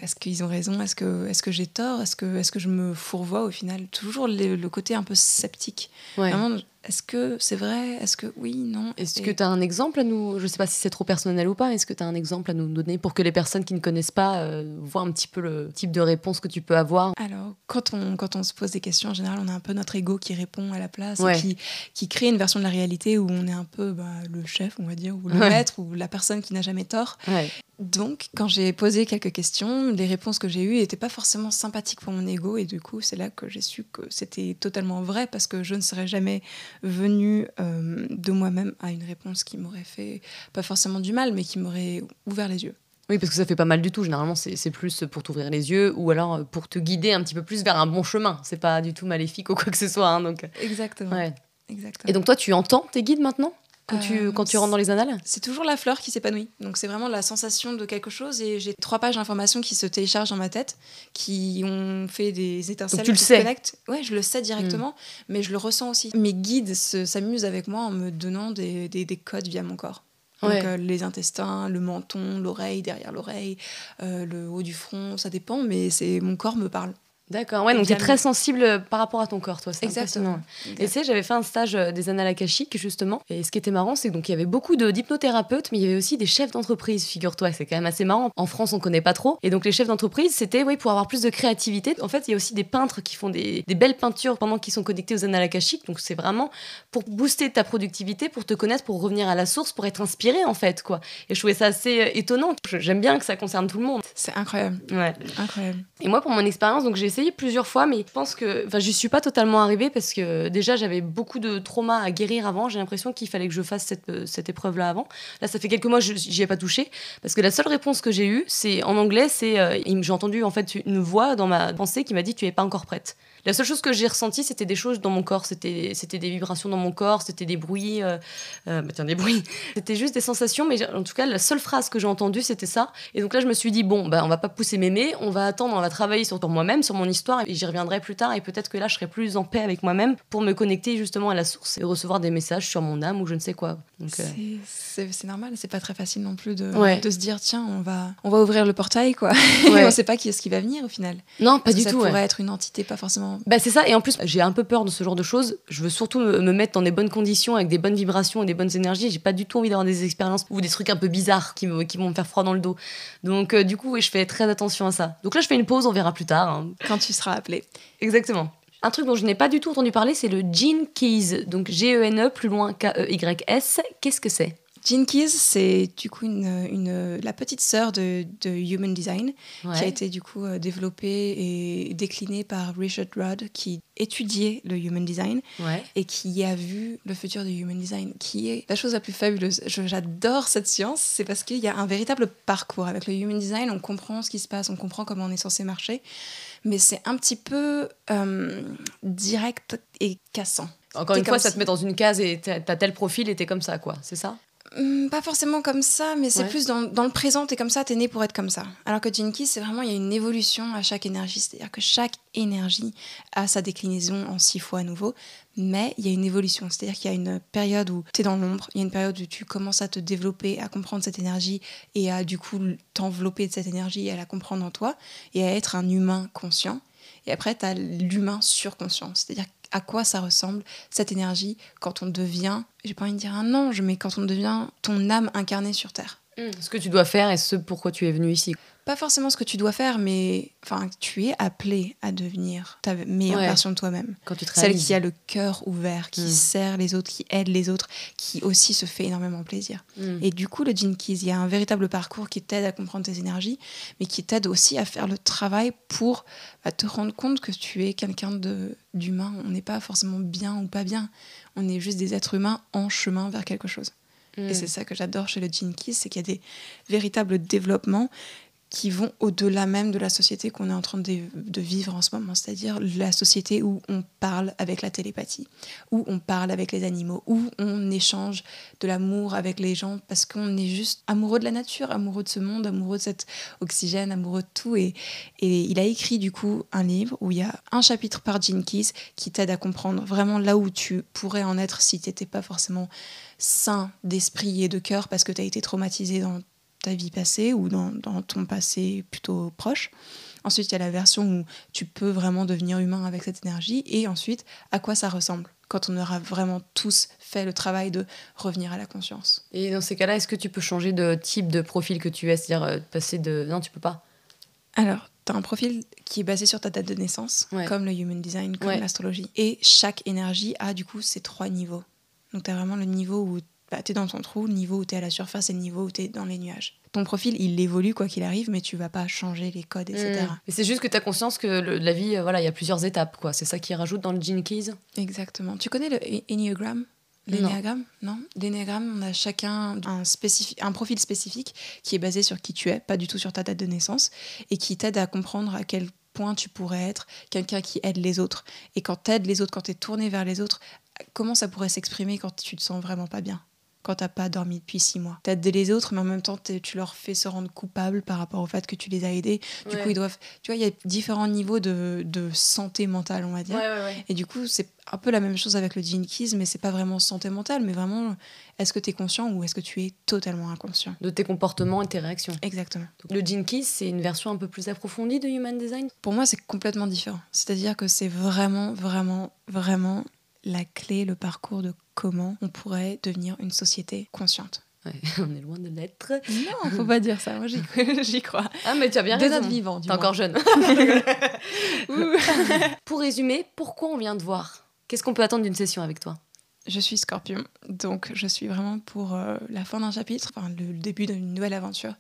Speaker 2: Est-ce qu'ils ont raison? Est-ce que, est -ce que j'ai tort? Est-ce que, est -ce que je me fourvoie? Au final Toujours le, le, côté un peu sceptique. Vraiment, est-ce que c'est vrai? Est-ce que oui, non?
Speaker 1: Est-ce que tu as un exemple à nous Je ne sais pas si c'est trop personnel ou pas. Est-ce que tu as un exemple à nous donner pour que les personnes qui ne connaissent pas euh, voient un petit peu le type de réponse que tu peux avoir?
Speaker 2: Alors, quand on, quand on se pose des questions, en général, on a un peu notre ego qui répond à la place et qui, qui crée une version de la réalité où on est un peu bah, le chef, on va dire, ou le maître, ou la personne qui n'a jamais tort. Donc, quand j'ai posé quelques questions, les réponses que j'ai eues n'étaient pas forcément sympathiques pour mon ego. Et du coup, c'est là que j'ai su que c'était totalement vrai parce que je ne serais jamais venue euh, de moi-même à une réponse qui m'aurait fait, pas forcément du mal, mais qui m'aurait ouvert les yeux.
Speaker 1: Oui, parce que ça fait pas mal du tout. Généralement, c'est plus pour t'ouvrir les yeux ou alors pour te guider un petit peu plus vers un bon chemin. C'est pas du tout maléfique ou quoi que ce soit. Hein, donc...
Speaker 2: Exactement. Exactement.
Speaker 1: Et donc, toi, tu entends tes guides maintenant? Quand, tu, euh, quand tu rentres dans les annales
Speaker 2: C'est toujours la fleur qui s'épanouit. Donc c'est vraiment la sensation de quelque chose et j'ai trois pages d'informations qui se téléchargent dans ma tête, qui ont fait des étincelles.
Speaker 1: Donc tu le sais
Speaker 2: Ouais, je le sais directement, hmm. mais je le ressens aussi. Mes guides s'amusent avec moi en me donnant des, des, des codes via mon corps. Donc euh, les intestins, le menton, l'oreille, derrière l'oreille, euh, le haut du front, ça dépend, mais c'est mon corps me parle.
Speaker 1: D'accord, ouais, donc tu es très sensible par rapport à ton corps, toi, c'est Exactement. Et tu sais, j'avais fait un stage euh, des annales akashiques, justement, et ce qui était marrant, c'est qu'il y avait beaucoup d'hypnothérapeutes, mais il y avait aussi des chefs d'entreprise, figure-toi, c'est quand même assez marrant. En France, on connaît pas trop. Et donc les chefs d'entreprise, c'était oui, pour avoir plus de créativité. En fait, il y a aussi des peintres qui font des, des belles peintures pendant qu'ils sont connectés aux annales akashiques, donc c'est vraiment pour booster ta productivité, pour te connaître, pour revenir à la source, pour être inspiré, en fait, quoi. Et je trouvais ça assez euh, étonnant. J'aime bien que ça concerne tout le monde.
Speaker 2: C'est incroyable.
Speaker 1: Ouais.
Speaker 2: Incroyable.
Speaker 1: Et moi, pour mon expérience, donc j'ai essayé plusieurs fois, mais je pense que, enfin, je suis pas totalement arrivée parce que déjà j'avais beaucoup de traumas à guérir avant. J'ai l'impression qu'il fallait que je fasse cette, euh, cette épreuve-là avant. Là, ça fait quelques mois, j'y ai pas touché parce que la seule réponse que j'ai eue, c'est en anglais, c'est euh, j'ai entendu en fait une voix dans ma pensée qui m'a dit tu es pas encore prête. La seule chose que j'ai ressenti, c'était des choses dans mon corps. C'était, c'était des vibrations dans mon corps, c'était des bruits. Euh, euh, bah tiens, des bruits. C'était juste des sensations, mais en tout cas, la seule phrase que j'ai entendue, c'était ça. Et donc là, je me suis dit, bon, bah, on va pas pousser mémé, on va attendre, on va travailler sur moi-même, sur mon histoire et j'y reviendrai plus tard et peut-être que là je serai plus en paix avec moi-même pour me connecter justement à la source et recevoir des messages sur mon âme ou je ne sais quoi.
Speaker 2: Euh, c'est normal, c'est pas très facile non plus de, de, se dire tiens on va on va ouvrir le portail quoi. Ouais. on sait pas qui est-ce qui va venir au final.
Speaker 1: Non pas du
Speaker 2: tout.
Speaker 1: Ça
Speaker 2: pourrait être une entité pas forcément.
Speaker 1: Bah c'est ça et en plus j'ai un peu peur de ce genre de choses. Je veux surtout me, mettre dans des bonnes conditions avec des bonnes vibrations et des bonnes énergies. J'ai pas du tout envie d'avoir des expériences ou des trucs un peu bizarres qui, me, qui vont me faire froid dans le dos. Donc du coup je fais très attention à ça. Donc là je fais une pause, on verra plus tard. Hein.
Speaker 2: Quand tu seras appelé.
Speaker 1: Exactement. Un truc dont je n'ai pas du tout entendu parler, c'est le Gene Keys. Donc G-E-N-E, plus loin K-E-Y-S. Qu'est-ce que c'est?
Speaker 2: Gene Keys, c'est du coup une, une, la petite sœur de, de Human Design qui a été du coup euh, développée et déclinée par Richard Rudd qui étudiait le Human Design et qui a vu le futur du Human Design, qui est la chose la plus fabuleuse. J'adore cette science, c'est parce qu'il y a un véritable parcours. Avec le Human Design, on comprend ce qui se passe, on comprend comment on est censé marcher mais c'est un petit peu euh, direct et cassant.
Speaker 1: Encore une fois, ça te met dans une case et t'as tel profil et t'es comme ça, quoi, c'est ça?
Speaker 2: Pas forcément comme ça, mais c'est plus dans, dans, le présent, t'es comme ça, t'es né pour être comme ça. Alors que Jinky, c'est vraiment, il y a une évolution à chaque énergie, c'est-à-dire que chaque énergie a sa déclinaison en six fois à nouveau, mais il y a une évolution, c'est-à-dire qu'il y a une période où t'es dans l'ombre, il y a une période où tu commences à te développer, à comprendre cette énergie et à du coup t'envelopper de cette énergie, à la comprendre en toi et à être un humain conscient. Et après, tu as l'humain surconscient, c'est-à-dire à quoi ça ressemble, cette énergie, quand on devient, j'ai pas envie de dire un ange, mais quand on devient ton âme incarnée sur Terre.
Speaker 1: Hmm. Ce que tu dois faire et ce pourquoi tu es venu ici
Speaker 2: pas forcément ce que tu dois faire, mais enfin, tu es appelé à devenir ta meilleure version de toi-même.
Speaker 1: Quand tu
Speaker 2: Celle qui a le cœur ouvert, qui hmm. sert les autres, qui aide les autres, qui aussi se fait énormément plaisir. Hmm. Et du coup, le Gene Keys, il y a un véritable parcours qui t'aide à comprendre tes énergies, mais qui t'aide aussi à faire le travail pour bah, te rendre compte que tu es quelqu'un d'humain. On n'est pas forcément bien ou pas bien. On est juste des êtres humains en chemin vers quelque chose. Et hmm. c'est ça que j'adore chez le Keys, c'est qu'il y a des véritables développements qui vont au-delà même de la société qu'on est en train de, vivre en ce moment, c'est-à-dire la société où on parle avec la télépathie, où on parle avec les animaux, où on échange de l'amour avec les gens parce qu'on est juste amoureux de la nature, amoureux de ce monde, amoureux de cet oxygène, amoureux de tout. Et, il a écrit du coup un livre où il y a un chapitre par Gene Keys qui t'aide à comprendre vraiment là où tu pourrais en être si tu n'étais pas forcément sain d'esprit et de cœur parce que tu as été traumatisé dans ta vie passée ou dans, ton passé plutôt proche. Ensuite, il y a la version où tu peux vraiment devenir humain avec cette énergie. Et ensuite, à quoi ça ressemble quand on aura vraiment tous fait le travail de revenir à la conscience.
Speaker 1: Et dans ces cas-là, est-ce que tu peux changer de type de profil que tu es C'est-à-dire euh, passer de... Non, tu peux pas.
Speaker 2: Alors, tu as un profil qui est basé sur ta date de naissance, comme le Human Design, comme l'astrologie. Et chaque énergie a du coup ces trois niveaux. Donc, tu as vraiment le niveau où bah, tu es dans ton trou, le niveau où tu es à la surface et le niveau où tu es dans les nuages. Ton profil, il évolue quoi qu'il arrive, mais tu vas pas changer les codes, etc.
Speaker 1: Mmh. Mais c'est juste que tu as conscience que la vie, euh, voilà, il y a plusieurs étapes. quoi. C'est ça qui rajoute dans le Gene Keys
Speaker 2: Exactement. Tu connais le Enneagram? L'énéagramme Non. L'énéagramme, on a chacun un, un profil spécifique qui est basé sur qui tu es, pas du tout sur ta date de naissance, et qui t'aide à comprendre à quel point tu pourrais être quelqu'un qui aide les autres. Et quand tu aides les autres, quand tu es tourné vers les autres, comment ça pourrait s'exprimer quand tu te sens vraiment pas bien? Quand t'as pas dormi depuis six mois. T'aides les autres, mais en même temps, tu leur fais se rendre coupables par rapport au fait que tu les as aidés. Du coup, ils doivent. Tu vois, il y a différents niveaux de, de santé mentale, on va dire. Et du coup, c'est un peu la même chose avec le Keys, mais c'est pas vraiment santé mentale, mais vraiment, est-ce que tu es conscient ou est-ce que tu es totalement inconscient?
Speaker 1: De tes comportements et tes réactions.
Speaker 2: Exactement.
Speaker 1: le Keys, c'est une version un peu plus approfondie de Human Design?
Speaker 2: Pour moi, c'est complètement différent. C'est-à-dire que c'est vraiment, vraiment, vraiment la clé, le parcours de comment on pourrait devenir une société consciente.
Speaker 1: on est loin de l'être.
Speaker 2: Non, faut pas dire ça. Moi, j'y crois.
Speaker 1: Ah, mais tu as bien
Speaker 2: raison. Des vivant.
Speaker 1: T'es encore jeune. Pour résumer, pourquoi on vient te voir? Qu'est-ce qu'on peut attendre d'une session avec toi?
Speaker 2: Je suis scorpion, donc je suis vraiment pour euh, la fin d'un chapitre, enfin le, début d'une nouvelle aventure.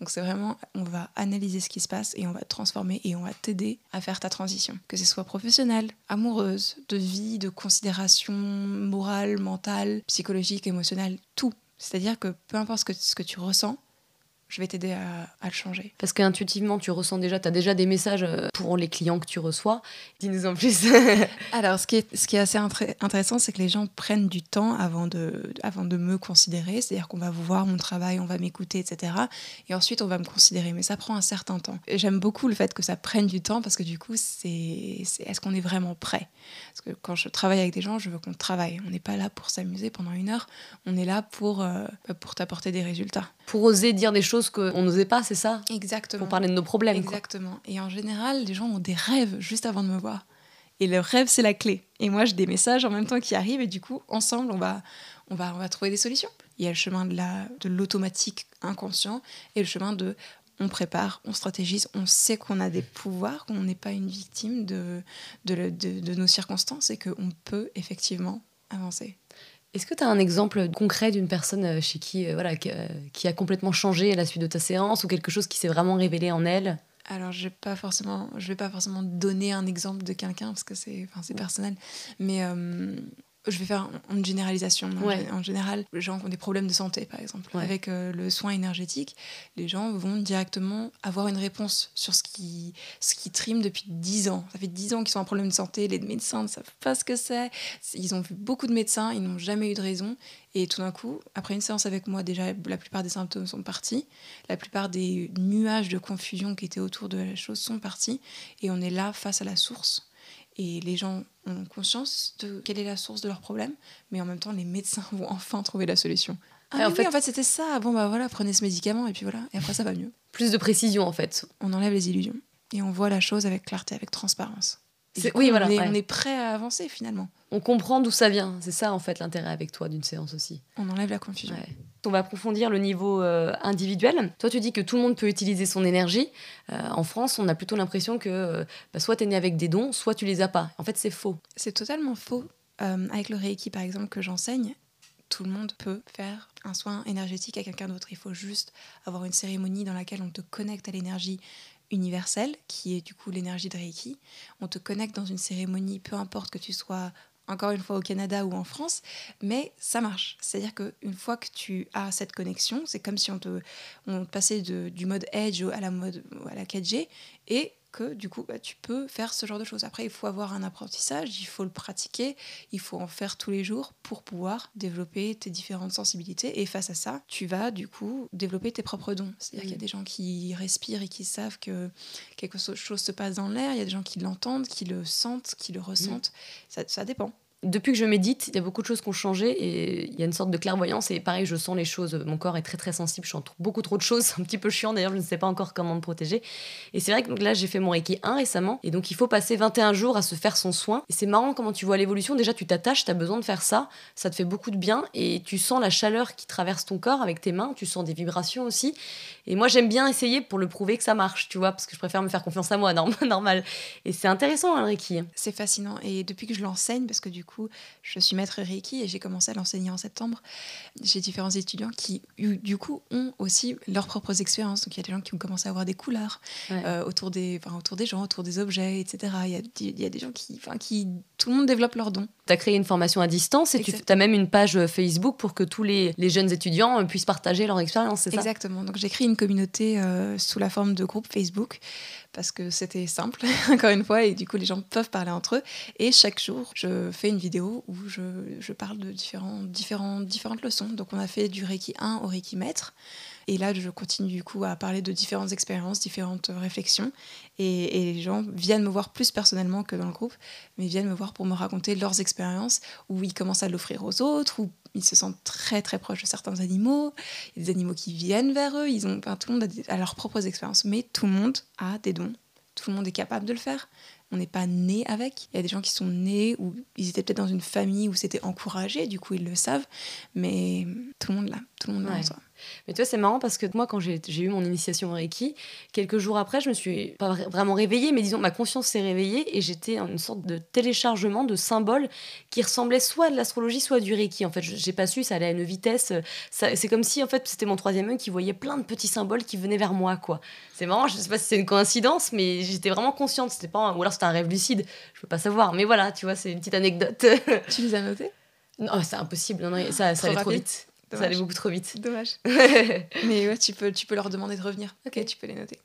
Speaker 2: Donc c'est vraiment, on va analyser ce qui se passe et on va te transformer et on va t'aider à faire ta transition. Que ce soit professionnelle, amoureuse, de vie, de considération morale, mentale, psychologique, émotionnelle, tout. C'est-à-dire que peu importe ce que, ce que tu ressens, je vais t'aider à, à, le changer.
Speaker 1: Parce qu'intuitivement, tu ressens déjà, tu as déjà des messages euh, pour les clients que tu reçois. Dis-nous en plus.
Speaker 2: Alors, ce qui est, ce qui est assez intéressant, c'est que les gens prennent du temps avant de, avant de me considérer. C'est-à-dire qu'on va voir mon travail, on va m'écouter, etc. Et ensuite, on va me considérer. Mais ça prend un certain temps. J'aime beaucoup le fait que ça prenne du temps parce que du coup, c'est est-ce qu'on est vraiment prêt? Parce que quand je travaille avec des gens, je veux qu'on travaille. On n'est pas là pour s'amuser pendant une heure. On est là pour, euh, pour t'apporter des résultats.
Speaker 1: Pour oser dire des choses qu'on n'osait pas, c'est ça?
Speaker 2: Exactement.
Speaker 1: Pour parler de nos problèmes.
Speaker 2: Exactement. Et en général, les gens ont des rêves juste avant de me voir. Et le rêve, c'est la clé. Et moi, j'ai des messages en même temps qui arrivent. Et du coup, ensemble, on va, on va, on va trouver des solutions. Il y a le chemin de l'automatique de inconscient et le chemin de on prépare, on stratégise, on sait qu'on a des pouvoirs, qu'on n'est pas une victime de, de, de, de nos circonstances et qu'on peut effectivement avancer.
Speaker 1: Est-ce que tu as un exemple concret d'une personne euh, chez qui, euh, voilà, euh, qui a complètement changé à la suite de ta séance ou quelque chose qui s'est vraiment révélé en elle?
Speaker 2: Alors, je ne vais pas forcément donner un exemple de quelqu'un parce que c'est personnel, mais je vais faire une généralisation. En général, les gens qui ont des problèmes de santé, par exemple, avec euh, le soin énergétique, les gens vont directement avoir une réponse sur ce qui, ce qui trime depuis 10 ans. Ça fait 10 ans qu'ils ont un problème de santé, les médecins ne savent pas ce que c'est. Ils ont vu beaucoup de médecins, ils n'ont jamais eu de raison. Et tout d'un coup, après une séance avec moi, déjà, la plupart des symptômes sont partis. La plupart des nuages de confusion qui étaient autour de la chose sont partis. Et on est là face à la source et les gens ont conscience de quelle est la source de leur problème, mais en même temps, les médecins vont enfin trouver la solution. Ah, en, fait, en fait, c'était ça. Bon, bah voilà, prenez ce médicament et puis voilà. Et après, ça va mieux.
Speaker 1: Plus de précision, en fait.
Speaker 2: On enlève les illusions et on voit la chose avec clarté, avec transparence.
Speaker 1: oui, voilà,
Speaker 2: on est, on est prêt à avancer finalement.
Speaker 1: On comprend d'où ça vient. C'est ça, en fait, l'intérêt avec toi d'une séance aussi.
Speaker 2: On enlève la confusion.
Speaker 1: On va approfondir le niveau euh, individuel. Toi, tu dis que tout le monde peut utiliser son énergie. Euh, en France, on a plutôt l'impression que euh, bah, soit tu es né avec des dons, soit tu les as pas. En fait, c'est faux.
Speaker 2: C'est totalement faux. avec le Reiki, par exemple, que j'enseigne, tout le monde peut faire un soin énergétique à quelqu'un d'autre. Il faut juste avoir une cérémonie dans laquelle on te connecte à l'énergie universelle, qui est du coup l'énergie de Reiki. On te connecte dans une cérémonie, peu importe que tu sois encore une fois au Canada ou en France, mais ça marche. C'est-à-dire qu'une fois que tu as cette connexion, c'est comme si on te, passait du mode Edge à la mode à la 4G et que du coup bah, tu peux faire ce genre de choses. Après, il faut avoir un apprentissage, il faut le pratiquer, il faut en faire tous les jours pour pouvoir développer tes différentes sensibilités. Et face à ça, tu vas du coup développer tes propres dons. C'est-à-dire qu'il y a des gens qui respirent et qui savent que quelque chose se passe dans l'air, il y a des gens qui l'entendent, qui le sentent, qui le ressentent. Ça, ça dépend
Speaker 1: depuis que je médite, il y a beaucoup de choses qui ont changé et il y a une sorte de clairvoyance. Et pareil, je sens les choses. Mon corps est très très sensible. Je sens beaucoup trop de choses. C'est un petit peu chiant d'ailleurs. Je ne sais pas encore comment me protéger. Et c'est vrai que là, j'ai fait mon Reiki 1 récemment. Et donc, il faut passer 21 jours à se faire son soin. Et c'est marrant comment tu vois l'évolution. Déjà, tu t'attaches, tu as besoin de faire ça. Ça te fait beaucoup de bien. Et tu sens la chaleur qui traverse ton corps avec tes mains. Tu sens des vibrations aussi. Et moi, j'aime bien essayer pour le prouver que ça marche, tu vois, parce que je préfère me faire confiance à moi, normal. Et c'est intéressant, hein, le Reiki.
Speaker 2: C'est fascinant. Et depuis que je l'enseigne, parce que du coup, je suis maître Reiki et j'ai commencé à l'enseigner en septembre. J'ai différents étudiants qui, du coup, ont aussi leurs propres expériences. Donc, il y a des gens qui ont commencé à avoir des couleurs euh, autour, des, autour des gens, autour des objets, etc. Il y a, il y a des gens qui, qui. Tout le monde développe leurs dons.
Speaker 1: Tu as créé une formation à distance et tu as même une page euh, Facebook pour que tous les, les jeunes étudiants euh, puissent partager leur expérience, c'est ça?
Speaker 2: Exactement. Donc, j'ai créé une communauté sous la forme de groupe Facebook parce que c'était simple, encore une fois, et du coup, les gens peuvent parler entre eux. Et chaque jour, je fais une vidéo où je, je parle de différents, différents, différentes leçons. Donc, on a fait du Reiki 1 au Reiki maître. Et là, je continue du coup à parler de différentes expériences, différentes réflexions. Et, et, les gens viennent me voir plus personnellement que dans le groupe, mais viennent me voir pour me raconter leurs expériences, où ils commencent à l'offrir aux autres, où ils se sentent très très proches de certains animaux. Il y a des animaux qui viennent vers eux. Ils ont, tout le monde a, a leurs propres expériences, mais tout le monde a des dons. Tout le monde est capable de le faire on n'est pas né avec. Il y a des gens qui sont nés ou ils étaient peut-être dans une famille où c'était encouragé, du coup ils le savent, mais tout le monde l'a, tout le monde l'a en soi.
Speaker 1: Mais tu vois, c'est marrant parce que moi, quand j'ai eu mon initiation au Reiki, quelques jours après, je me suis pas vraiment réveillée, mais disons, ma conscience s'est réveillée et j'étais en une sorte de téléchargement de symboles qui ressemblaient soit à de l'astrologie, soit du Reiki. En fait, j'ai pas su, ça allait à une vitesse. C'est comme si, en fait, c'était mon troisième œil qui voyait plein de petits symboles qui venaient vers moi, quoi. C'est marrant, je sais pas si c'est une coïncidence, mais j'étais vraiment consciente. C'était pas, ou alors c'était un rêve lucide, je peux pas savoir. Mais voilà, tu vois, c'est une petite anecdote.
Speaker 2: tu les as notés
Speaker 1: Non, c'est impossible, non, ça, ça allait trop vite. Ça allait beaucoup trop vite.
Speaker 2: Dommage. Mais ouais, tu peux, tu peux leur demander de revenir.
Speaker 1: Ok.
Speaker 2: tu peux les noter.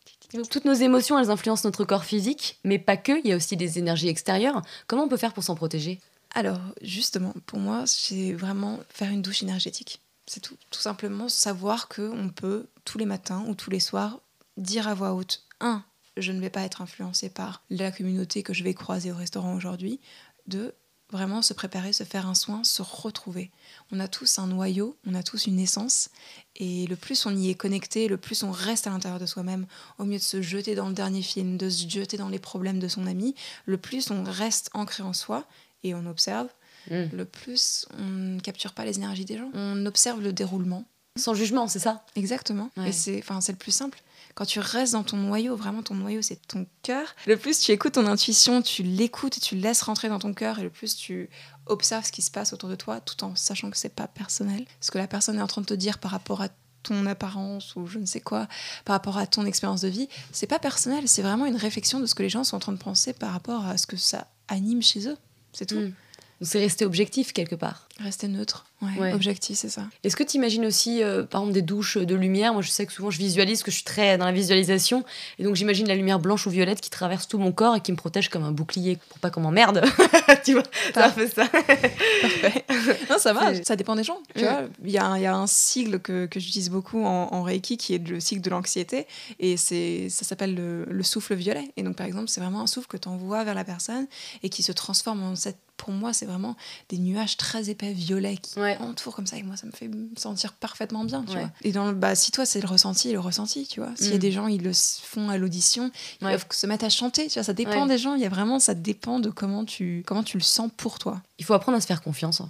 Speaker 1: Toutes nos émotions, elles influencent notre corps physique, mais pas que, il y a aussi des énergies extérieures. Comment on peut faire pour s'en protéger?
Speaker 2: Alors, justement, pour moi, c'est vraiment faire une douche énergétique. C'est tout. Tout simplement savoir qu'on peut, tous les matins ou tous les soirs, dire à voix haute, un, je ne vais pas être influencé par la communauté que je vais croiser au restaurant aujourd'hui. Deux, vraiment se préparer, se faire un soin, se retrouver. On a tous un noyau, on a tous une essence, et le plus on y est connecté, le plus on reste à l'intérieur de soi-même, au mieux de se jeter dans le dernier film, de se jeter dans les problèmes de son ami, le plus on reste ancré en soi et on observe,
Speaker 1: Mm.
Speaker 2: le plus on ne capture pas les énergies des gens. On observe le déroulement.
Speaker 1: Sans jugement, c'est ça?
Speaker 2: Exactement.
Speaker 1: Ouais.
Speaker 2: Et c'est, enfin, c'est le plus simple. Quand tu restes dans ton noyau, vraiment ton noyau, c'est ton cœur. Le plus tu écoutes ton intuition, tu l'écoutes tu laisses rentrer dans ton cœur, et le plus tu observes ce qui se passe autour de toi, tout en sachant que c'est pas personnel. Ce que la personne est en train de te dire par rapport à ton apparence ou je ne sais quoi, par rapport à ton expérience de vie, c'est pas personnel, c'est vraiment une réflexion de ce que les gens sont en train de penser par rapport à ce que ça anime chez eux. C'est tout.
Speaker 1: Mm. Donc c'est rester objectif quelque part.
Speaker 2: Rester neutre. Ouais,
Speaker 1: Ouais.
Speaker 2: Objectif, c'est ça.
Speaker 1: Est-ce que tu imagines aussi, euh, par exemple, des douches de lumière? Moi, je sais que souvent, je visualise, que je suis très dans la visualisation. Et donc, j'imagine la lumière blanche ou violette qui traverse tout mon corps et qui me protège comme un bouclier pour pas qu'on m'emmerde. tu vois, ça fait ça.
Speaker 2: Parfait. non, ça va, ça dépend des gens. Tu vois, il y a, un- il y a un sigle que, que j'utilise beaucoup en, en Reiki qui est le sigle de l'anxiété et c'est ça s'appelle le, le souffle violet. Et donc, par exemple, c'est vraiment un souffle que tu envoies vers la personne et qui se transforme en cette. Pour moi, c'est vraiment des nuages très épais violets qui
Speaker 1: Ouais.
Speaker 2: entourent comme ça. Et moi, ça me fait me sentir parfaitement bien. Tu
Speaker 1: Ouais.
Speaker 2: vois. Et dans le, bah, si toi, c'est le ressenti, le ressenti, tu vois. S'il y a
Speaker 1: Mm.
Speaker 2: des gens, ils le font à l'audition, ils peuvent se mettre à chanter. Tu vois, ça dépend des gens. Il y a vraiment, ça dépend de comment tu, comment tu le sens pour toi.
Speaker 1: Il faut apprendre à se faire confiance. hein.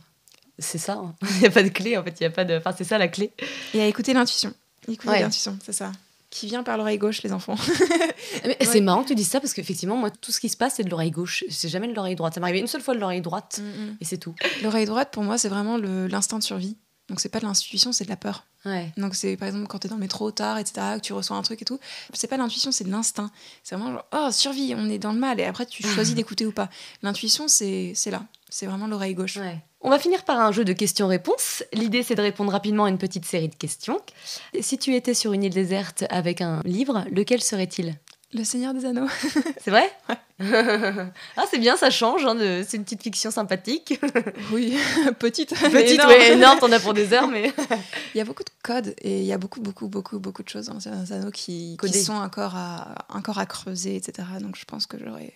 Speaker 1: C'est ça. hein. Il n'y a pas de clé, en fait. Il y a pas de... Enfin, c'est ça la clé.
Speaker 2: Et à écouter l'intuition. Écouter l'intuition, c'est ça. Qui vient par l'oreille gauche, les enfants.
Speaker 1: Mais C'est marrant que tu dises ça parce qu'effectivement, moi, tout ce qui se passe, c'est de l'oreille gauche. C'est jamais de l'oreille droite. Ça m'est arrivé une seule fois de l'oreille droite et c'est tout.
Speaker 2: L'oreille droite, pour moi, c'est vraiment l'instinct de survie. Donc, c'est pas de l'intuition, c'est de la peur.
Speaker 1: Ouais.
Speaker 2: Donc, c'est par exemple quand t'es dans le métro tard, etc., que tu reçois un truc et tout. C'est pas l'intuition, c'est de l'instinct. C'est vraiment genre, oh, survie, on est dans le mal. Et après, tu choisis d'écouter ou pas. L'intuition, c'est c'est là. C'est vraiment l'oreille gauche.
Speaker 1: Ouais. On va finir par un jeu de questions-réponses. L'idée, c'est de répondre rapidement à une petite série de questions. Si tu étais sur une île déserte avec un livre, lequel serait-il?
Speaker 2: Le Seigneur des Anneaux.
Speaker 1: C'est vrai? Ah, c'est bien, ça change. hein, de- C'est une petite fiction sympathique.
Speaker 2: oui, petite.
Speaker 1: Petite,
Speaker 2: énorme.
Speaker 1: ouais, énorme, t'en as pour des heures, mais.
Speaker 2: Il y a beaucoup de codes et il y a beaucoup, beaucoup, beaucoup, beaucoup de choses dans Seigneur des Anneaux qui, qui sont encore à, encore à creuser, etc. Donc je pense que j'aurais,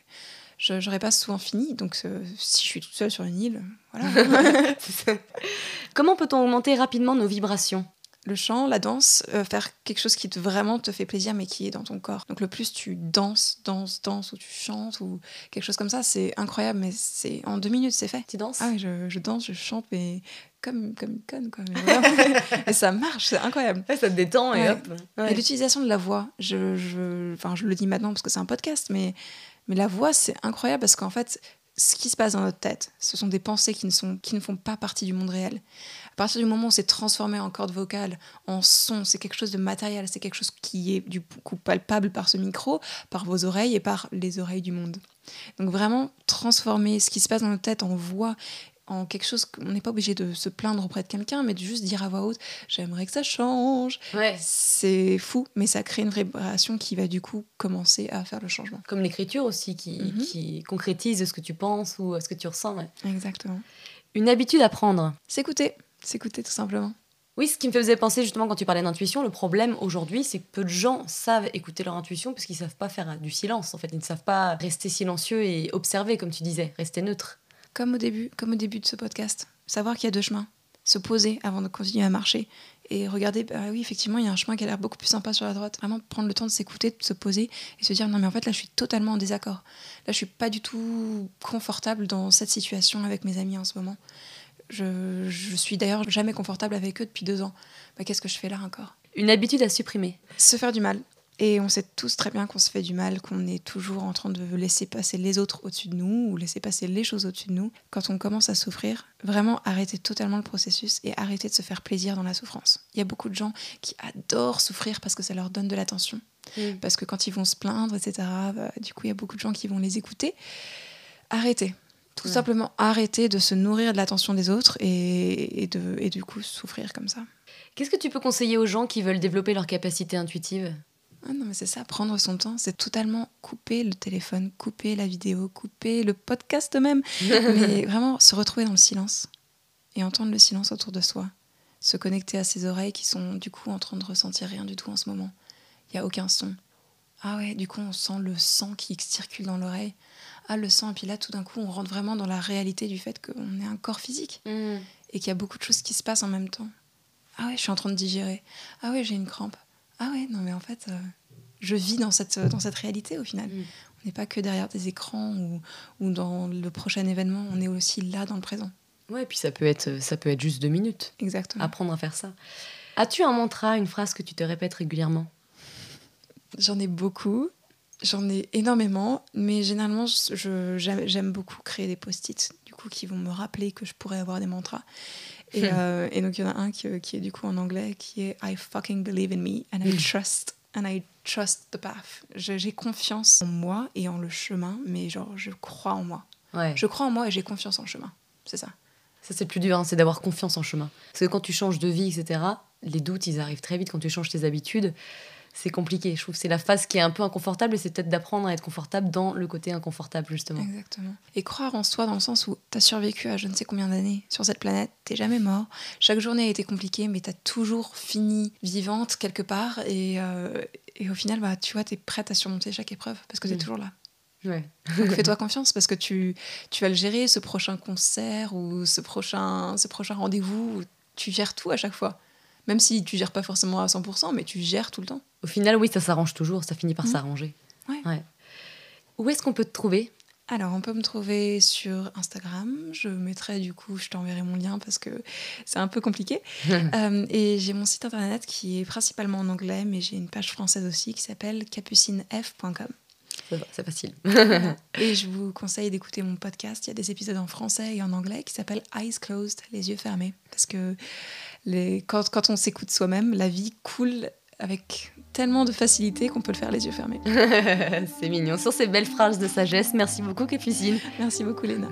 Speaker 2: je- j'aurais pas souvent fini. Donc euh, si je suis toute seule sur une île, voilà.
Speaker 1: Comment peut-on augmenter rapidement nos vibrations?
Speaker 2: Le chant, la danse, euh, faire quelque chose qui te, vraiment te fait plaisir mais qui est dans ton corps. Donc le plus tu danses, danses, danses ou tu chantes ou quelque chose comme ça, c'est incroyable. Mais c'est en deux minutes c'est fait.
Speaker 1: Tu danses?
Speaker 2: Ah oui, je, je danse, je chante, mais comme, comme une conne quoi. Mais vraiment. et ça marche, c'est incroyable.
Speaker 1: Ouais, Ça te détend et
Speaker 2: Ouais.
Speaker 1: hop.
Speaker 2: Et
Speaker 1: Ouais.
Speaker 2: l'utilisation de la voix, je, je, je le dis maintenant parce que c'est un podcast, mais, mais la voix, c'est incroyable parce qu'en fait, ce qui se passe dans notre tête, ce sont des pensées qui ne, sont, qui ne font pas partie du monde réel. À partir du moment où c'est transformé en corde vocale, en son, c'est quelque chose de matériel, c'est quelque chose qui est du coup palpable par ce micro, par vos oreilles et par les oreilles du monde. Donc vraiment, transformer ce qui se passe dans notre tête en voix, en quelque chose qu'on n'est pas obligé de se plaindre auprès de quelqu'un, mais de juste dire à voix haute, j'aimerais que ça change,
Speaker 1: Ouais.
Speaker 2: c'est fou, mais ça crée une vibration qui va du coup commencer à faire le changement.
Speaker 1: Comme l'écriture aussi, qui,
Speaker 2: Mhm.
Speaker 1: qui concrétise ce que tu penses ou ce que tu ressens. ouais.
Speaker 2: Exactement.
Speaker 1: Une habitude à prendre.
Speaker 2: S'écouter, s'écouter tout simplement.
Speaker 1: Oui, ce qui me faisait penser justement quand tu parlais d'intuition, le problème aujourd'hui, c'est que peu de gens savent écouter leur intuition parce qu'ils savent pas faire du silence. En fait, ils ne savent pas rester silencieux et observer, comme tu disais, rester neutre.
Speaker 2: Comme au début, comme au début de ce podcast, savoir qu'il y a deux chemins, se poser avant de continuer à marcher et regarder. Bah oui, effectivement, il y a un chemin qui a l'air beaucoup plus sympa sur la droite. Vraiment prendre le temps de s'écouter, de se poser et se dire non mais en fait là je suis totalement en désaccord. Là je suis pas du tout confortable dans cette situation avec mes amis en ce moment. Je, je suis d'ailleurs jamais confortable avec eux depuis deux ans. Bah, Qu'est-ce que je fais là encore?
Speaker 1: Une habitude à supprimer.
Speaker 2: se faire du mal. Et on sait tous très bien qu'on se fait du mal, qu'on est toujours en train de laisser passer les autres au-dessus de nous ou laisser passer les choses au-dessus de nous. Quand on commence à souffrir, vraiment arrêter totalement le processus et arrêter de se faire plaisir dans la souffrance. Il y a beaucoup de gens qui adorent souffrir parce que ça leur donne de l'attention. Parce que quand ils vont se plaindre, etc., bah, du coup, il y a beaucoup de gens qui vont les écouter. Arrêtez. Tout simplement arrêter de se nourrir de l'attention des autres et, et, de, et du coup souffrir comme ça.
Speaker 1: Qu'est-ce que tu peux conseiller aux gens qui veulent développer leur capacité intuitive?
Speaker 2: Ah non, mais c'est ça, prendre son temps, c'est totalement couper le téléphone, couper la vidéo, couper le podcast même. mais vraiment se retrouver dans le silence et entendre le silence autour de soi. Se connecter à ses oreilles qui sont du coup en train de ressentir rien du tout en ce moment. Il n'y a aucun son. Ah ouais, du coup on sent le sang qui circule dans l'oreille. Ah le sang, et puis là tout d'un coup on rentre vraiment dans la réalité du fait qu'on est un corps physique mm. et qu'il y a beaucoup de choses qui se passent en même temps. Ah ouais, je suis en train de digérer. Ah ouais, j'ai une crampe. Ah ouais, non mais en fait, euh, je vis dans cette, dans cette réalité au final. Mm. On n'est pas que derrière des écrans ou, ou dans le prochain événement, on est aussi là dans le présent.
Speaker 1: Ouais, et puis ça peut être, ça peut être juste deux minutes.
Speaker 2: Exactement.
Speaker 1: Apprendre à faire ça. As-tu un mantra, une phrase que tu te répètes régulièrement?
Speaker 2: J'en ai beaucoup. J'en ai énormément, mais généralement, j'aime beaucoup créer des post-it, du coup, qui vont me rappeler que je pourrais avoir des mantras. Et, euh, et donc, il y en a un qui, qui, est du coup en anglais, qui est I fucking believe in me and I hmm. trust and I trust the path. J'ai confiance en moi et en le chemin, mais genre, je crois en moi.
Speaker 1: Ouais.
Speaker 2: Je crois en moi et j'ai confiance en le chemin. C'est ça.
Speaker 1: Ça, c'est le plus dur, hein, c'est d'avoir confiance en chemin. Parce que quand tu changes de vie, etc., les doutes, ils arrivent très vite quand tu changes tes habitudes c'est compliqué. Je trouve que c'est la phase qui est un peu inconfortable et c'est peut-être d'apprendre à être confortable dans le côté inconfortable, justement.
Speaker 2: Exactement. Et croire en soi dans le sens où tu as survécu à je ne sais combien d'années sur cette planète, t'es jamais mort. Chaque journée a été compliquée, mais tu as toujours fini vivante quelque part et, euh, et au final, bah, tu vois, tu es prête à surmonter chaque épreuve parce que tu es mm. toujours là.
Speaker 1: Ouais.
Speaker 2: Donc fais-toi confiance parce que tu, tu vas le gérer, ce prochain concert ou ce prochain, ce prochain rendez-vous. Tu gères tout à chaque fois. Même si tu gères pas forcément à 100%, mais tu gères tout le temps.
Speaker 1: Au final, oui, ça s'arrange toujours, ça finit par mmh. s'arranger.
Speaker 2: Ouais.
Speaker 1: Où est-ce qu'on peut te trouver?
Speaker 2: Alors, on peut me trouver sur Instagram. Je mettrai du coup, je t'enverrai mon lien parce que c'est un peu compliqué. Euh, et j'ai mon site internet qui est principalement en anglais, mais j'ai une page française aussi qui s'appelle capucinef.com.
Speaker 1: C'est facile.
Speaker 2: et je vous conseille d'écouter mon podcast. Il y a des épisodes en français et en anglais qui s'appellent Eyes Closed, les yeux fermés. Parce que les... quand, quand on s'écoute soi-même, la vie coule avec tellement de facilité qu'on peut le faire les yeux fermés.
Speaker 1: c'est mignon. Sur ces belles phrases de sagesse, merci beaucoup Capucine.
Speaker 2: Merci beaucoup Léna.